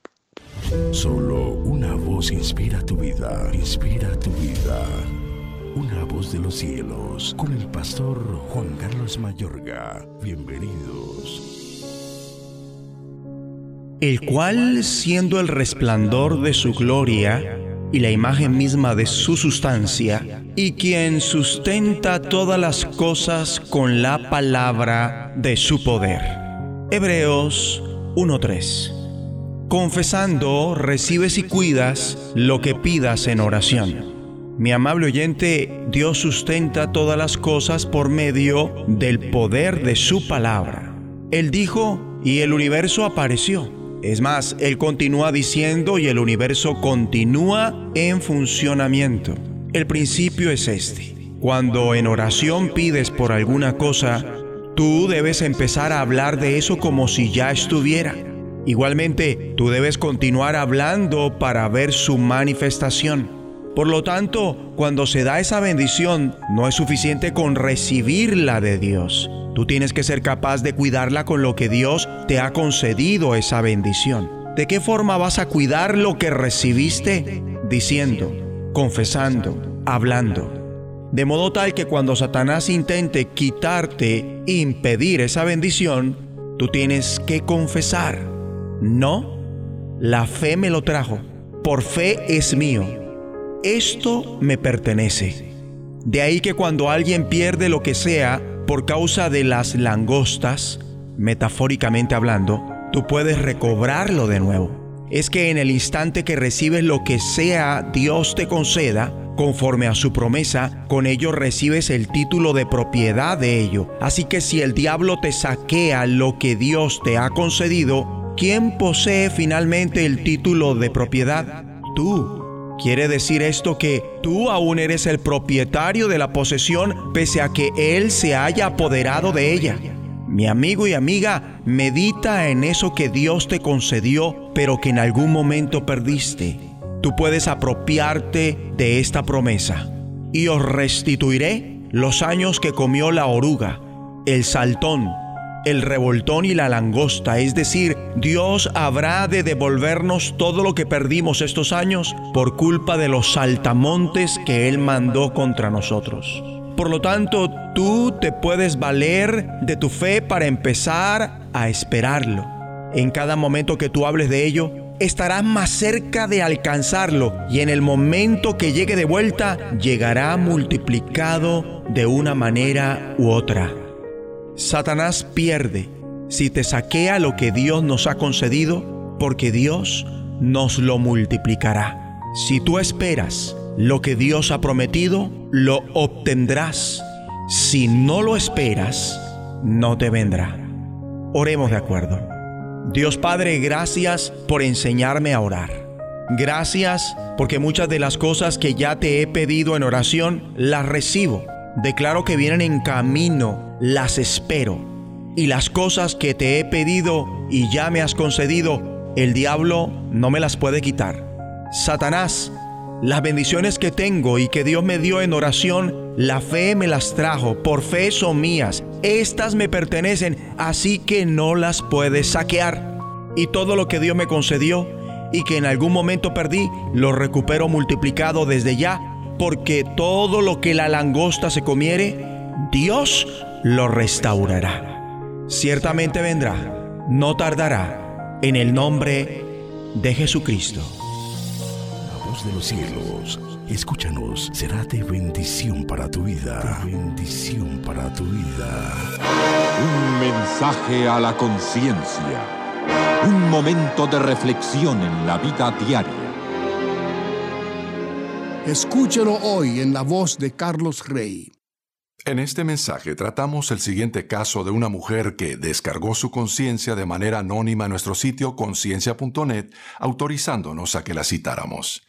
Solo una voz inspira tu vida, inspira tu vida. Una voz de los cielos, con el pastor Juan Carlos Mayorga. Bienvenidos. El cual, siendo el resplandor de su gloria, y la imagen misma de su sustancia, y quien sustenta todas las cosas con la palabra de su poder. Hebreos 1.3. Confesando, recibes y cuidas lo que pidas en oración. Mi amable oyente, Dios sustenta todas las cosas por medio del poder de su palabra. Él dijo y el universo apareció. Es más, Él continúa diciendo y el universo continúa en funcionamiento. El principio es este. Cuando en oración pides por alguna cosa, tú debes empezar a hablar de eso como si ya estuviera. Igualmente, tú debes continuar hablando para ver su manifestación. Por lo tanto, cuando se da esa bendición, no es suficiente con recibirla de Dios. Tú tienes que ser capaz de cuidarla con lo que Dios te ha concedido esa bendición. ¿De qué forma vas a cuidar lo que recibiste? Diciendo, confesando, hablando. De modo tal que cuando Satanás intente quitarte, impedir esa bendición, tú tienes que confesar. No, la fe me lo trajo. Por fe es mío. Esto me pertenece. De ahí que cuando alguien pierde lo que sea, por causa de las langostas, metafóricamente hablando, tú puedes recobrarlo de nuevo. Es que en el instante que recibes lo que sea Dios te conceda, conforme a su promesa, con ello recibes el título de propiedad de ello. Así que si el diablo te saquea lo que Dios te ha concedido, ¿quién posee finalmente el título de propiedad? Tú. Quiere decir esto que tú aún eres el propietario de la posesión pese a que Él se haya apoderado de ella. Mi amigo y amiga, medita en eso que Dios te concedió, pero que en algún momento perdiste. Tú puedes apropiarte de esta promesa. Y os restituiré los años que comió la oruga, el saltón, el revoltón y la langosta, es decir, Dios habrá de devolvernos todo lo que perdimos estos años por culpa de los saltamontes que Él mandó contra nosotros. Por lo tanto, tú te puedes valer de tu fe para empezar a esperarlo. En cada momento que tú hables de ello, estarás más cerca de alcanzarlo y en el momento que llegue de vuelta, llegará multiplicado de una manera u otra. Satanás pierde si te saquea lo que Dios nos ha concedido, porque Dios nos lo multiplicará. Si tú esperas lo que Dios ha prometido, lo obtendrás. Si no lo esperas, no te vendrá. Oremos de acuerdo. Dios Padre, gracias por enseñarme a orar. Gracias porque muchas de las cosas que ya te he pedido en oración las recibo. Declaro que vienen en camino, las espero. Y las cosas que te he pedido y ya me has concedido, el diablo no me las puede quitar. Satanás, las bendiciones que tengo y que Dios me dio en oración, la fe me las trajo, por fe son mías. Estas me pertenecen, así que no las puedes saquear. Y todo lo que Dios me concedió y que en algún momento perdí, lo recupero multiplicado desde ya, porque todo lo que la langosta se comiere, Dios lo restaurará. Ciertamente vendrá, no tardará, en el nombre de Jesucristo de los cielos, escúchanos, será de bendición para tu vida. De bendición para tu vida. Un mensaje a la conciencia. Un momento de reflexión en la vida diaria. Escúchelo hoy en la voz de Carlos Rey. En este mensaje tratamos el siguiente caso de una mujer que descargó su conciencia de manera anónima en nuestro sitio conciencia.net, autorizándonos a que la citáramos.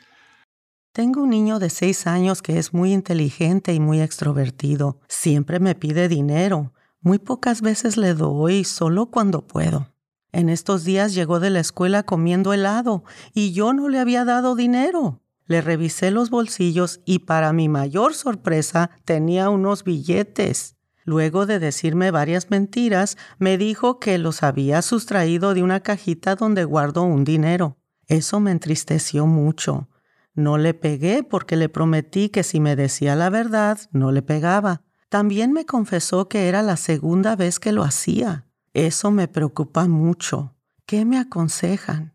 Tengo un niño de seis años que es muy inteligente y muy extrovertido. Siempre me pide dinero. Muy pocas veces le doy, solo cuando puedo. En estos días llegó de la escuela comiendo helado y yo no le había dado dinero. Le revisé los bolsillos y para mi mayor sorpresa tenía unos billetes. Luego de decirme varias mentiras, me dijo que los había sustraído de una cajita donde guardo un dinero. Eso me entristeció mucho. No le pegué porque le prometí que si me decía la verdad, no le pegaba. También me confesó que era la segunda vez que lo hacía. Eso me preocupa mucho. ¿Qué me aconsejan?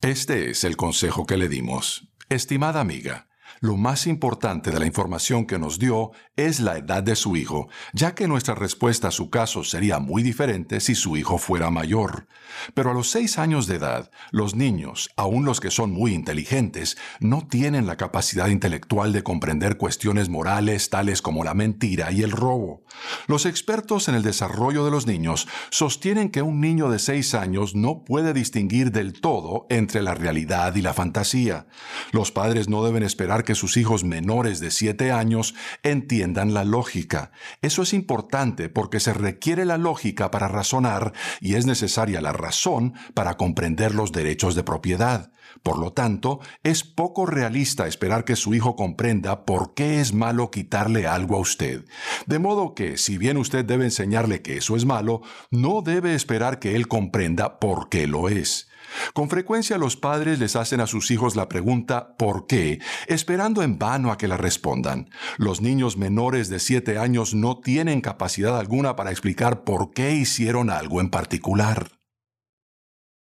Este es el consejo que le dimos. Estimada amiga, lo más importante de la información que nos dio es la edad de su hijo, ya que nuestra respuesta a su caso sería muy diferente si su hijo fuera mayor. Pero a los seis años de edad, los niños, aun los que son muy inteligentes, no tienen la capacidad intelectual de comprender cuestiones morales tales como la mentira y el robo. Los expertos en el desarrollo de los niños sostienen que un niño de seis años no puede distinguir del todo entre la realidad y la fantasía. Los padres no deben esperar que sus hijos menores de 7 años entiendan la lógica. Eso es importante porque se requiere la lógica para razonar y es necesaria la razón para comprender los derechos de propiedad. Por lo tanto, es poco realista esperar que su hijo comprenda por qué es malo quitarle algo a usted. De modo que, si bien usted debe enseñarle que eso es malo, no debe esperar que él comprenda por qué lo es. Con frecuencia los padres les hacen a sus hijos la pregunta ¿por qué? esperando en vano a que la respondan. Los niños menores de 7 años no tienen capacidad alguna para explicar por qué hicieron algo en particular.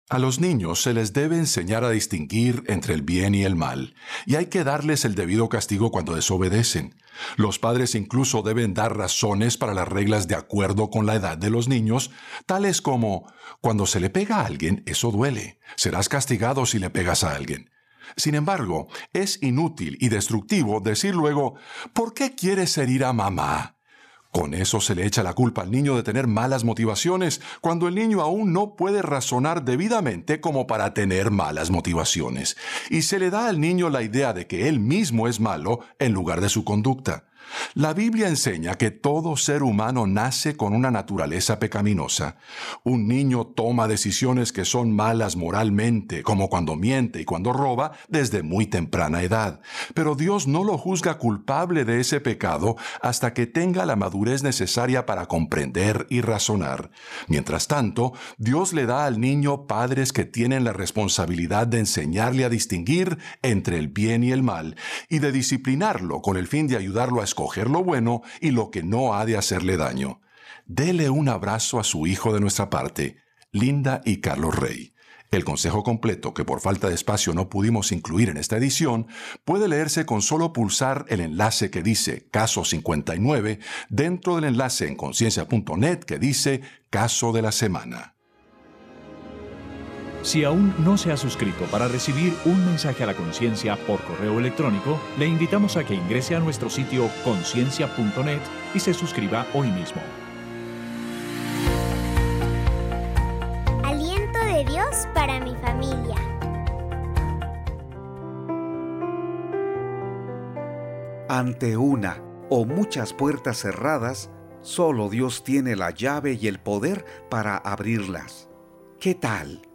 A los niños se les debe enseñar a distinguir entre el bien y el mal, y hay que darles el debido castigo cuando desobedecen. Los padres incluso deben dar razones para las reglas de acuerdo con la edad de los niños, tales como, cuando se le pega a alguien, eso duele, serás castigado si le pegas a alguien. Sin embargo, es inútil y destructivo decir luego, ¿por qué quieres herir a mamá? Con eso se le echa la culpa al niño de tener malas motivaciones, cuando el niño aún no puede razonar debidamente como para tener malas motivaciones, y se le da al niño la idea de que él mismo es malo en lugar de su conducta. La Biblia enseña que todo ser humano nace con una naturaleza pecaminosa. Un niño toma decisiones que son malas moralmente, como cuando miente y cuando roba, desde muy temprana edad. Pero Dios no lo juzga culpable de ese pecado hasta que tenga la madurez necesaria para comprender y razonar. Mientras tanto, Dios le da al niño padres que tienen la responsabilidad de enseñarle a distinguir entre el bien y el mal, y de disciplinarlo con el fin de ayudarlo a escoger lo bueno y lo que no ha de hacerle daño. Dele un abrazo a su hijo de nuestra parte, Linda y Carlos Rey. El consejo completo, que por falta de espacio no pudimos incluir en esta edición, puede leerse con solo pulsar el enlace que dice Caso 59 dentro del enlace en conciencia.net que dice Caso de la Semana. Si aún no se ha suscrito para recibir un mensaje a la conciencia por correo electrónico, le invitamos a que ingrese a nuestro sitio conciencia.net y se suscriba hoy mismo. Aliento de Dios para mi familia. Ante una o muchas puertas cerradas, solo Dios tiene la llave y el poder para abrirlas. ¿Qué tal?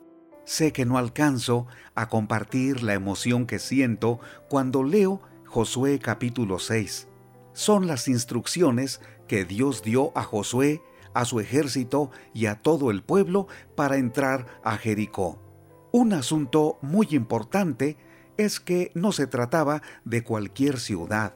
Sé que no alcanzo a compartir la emoción que siento cuando leo Josué capítulo 6. Son las instrucciones que Dios dio a Josué, a su ejército y a todo el pueblo para entrar a Jericó. Un asunto muy importante es que no se trataba de cualquier ciudad.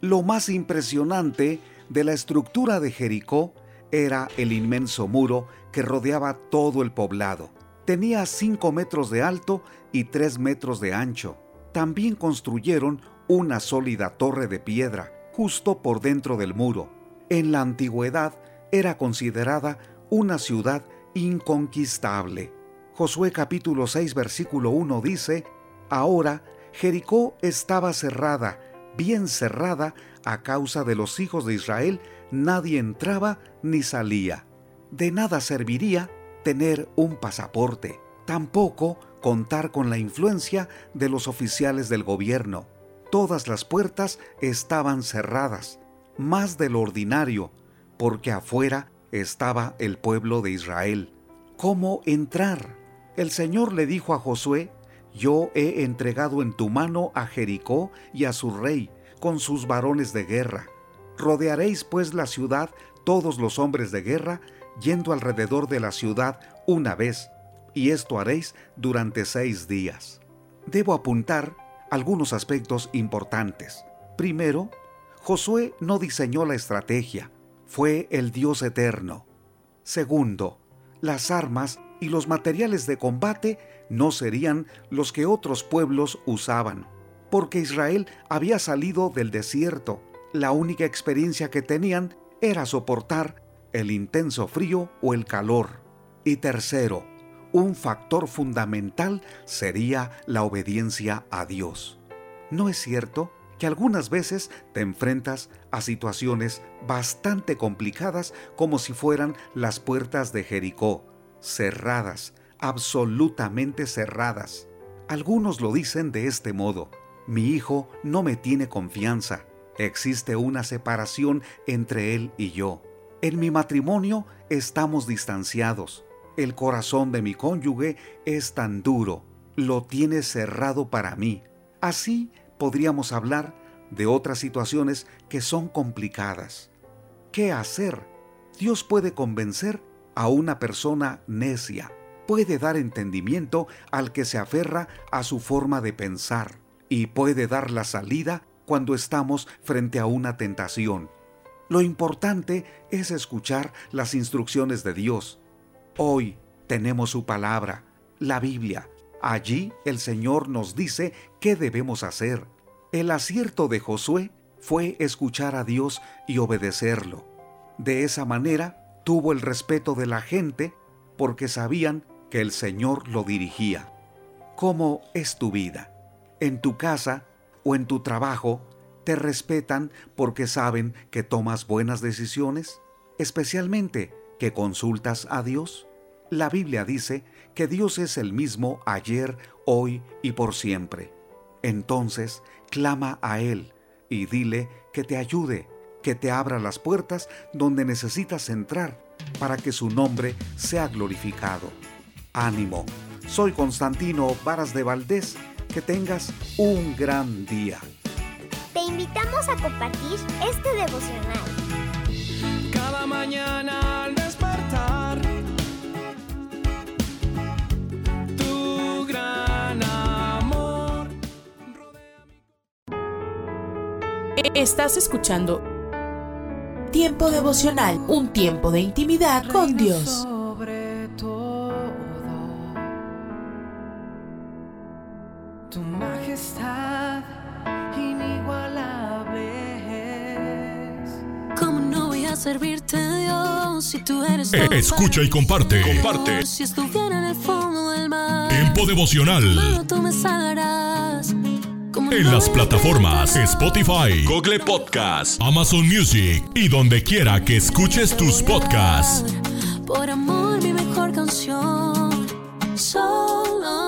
Lo más impresionante de la estructura de Jericó era el inmenso muro que rodeaba todo el poblado. Tenía 5 metros de alto y 3 metros de ancho. También construyeron una sólida torre de piedra justo por dentro del muro. En la antigüedad era considerada una ciudad inconquistable. Josué capítulo 6 versículo 1 dice, Ahora Jericó estaba cerrada, bien cerrada, a causa de los hijos de Israel, nadie entraba ni salía. De nada serviría tener un pasaporte, tampoco contar con la influencia de los oficiales del gobierno. Todas las puertas estaban cerradas, más de lo ordinario, porque afuera estaba el pueblo de Israel. ¿Cómo entrar? El Señor le dijo a Josué, yo he entregado en tu mano a Jericó y a su rey, con sus varones de guerra. Rodearéis pues la ciudad todos los hombres de guerra, yendo alrededor de la ciudad una vez, y esto haréis durante seis días. Debo apuntar algunos aspectos importantes. Primero, Josué no diseñó la estrategia, fue el Dios eterno. Segundo, las armas y los materiales de combate no serían los que otros pueblos usaban, porque Israel había salido del desierto. La única experiencia que tenían era soportar el intenso frío o el calor. Y tercero, un factor fundamental sería la obediencia a Dios. ¿No es cierto que algunas veces te enfrentas a situaciones bastante complicadas como si fueran las puertas de Jericó, cerradas, absolutamente cerradas? Algunos lo dicen de este modo, mi hijo no me tiene confianza, existe una separación entre él y yo. En mi matrimonio estamos distanciados. El corazón de mi cónyuge es tan duro, lo tiene cerrado para mí. Así podríamos hablar de otras situaciones que son complicadas. ¿Qué hacer? Dios puede convencer a una persona necia, puede dar entendimiento al que se aferra a su forma de pensar y puede dar la salida cuando estamos frente a una tentación. Lo importante es escuchar las instrucciones de Dios. Hoy tenemos su palabra, la Biblia. Allí el Señor nos dice qué debemos hacer. El acierto de Josué fue escuchar a Dios y obedecerlo. De esa manera tuvo el respeto de la gente porque sabían que el Señor lo dirigía. ¿Cómo es tu vida? ¿En tu casa o en tu trabajo te respetan porque saben que tomas buenas decisiones? Especialmente que consultas a Dios. La Biblia dice que Dios es el mismo ayer, hoy y por siempre. Entonces, clama a Él y dile que te ayude, que te abra las puertas donde necesitas entrar para que su nombre sea glorificado. Ánimo, soy Constantino Varas de Valdés, que tengas un gran día. Te invitamos a compartir este devocional. Cada mañana al despertar, tu gran amor. Estás escuchando Tiempo devocional, un tiempo de intimidad con Dios. Si tú eres Eh, todo escucha y comparte. Comparte. Si estuviera en el fondo del mar, Tiempo devocional. tú me salvarás. ¿Cómo En no las plataformas Spotify, Google Podcast, Amazon Music y donde quiera que escuches tus podcasts. Por amor, mi mejor canción. Solo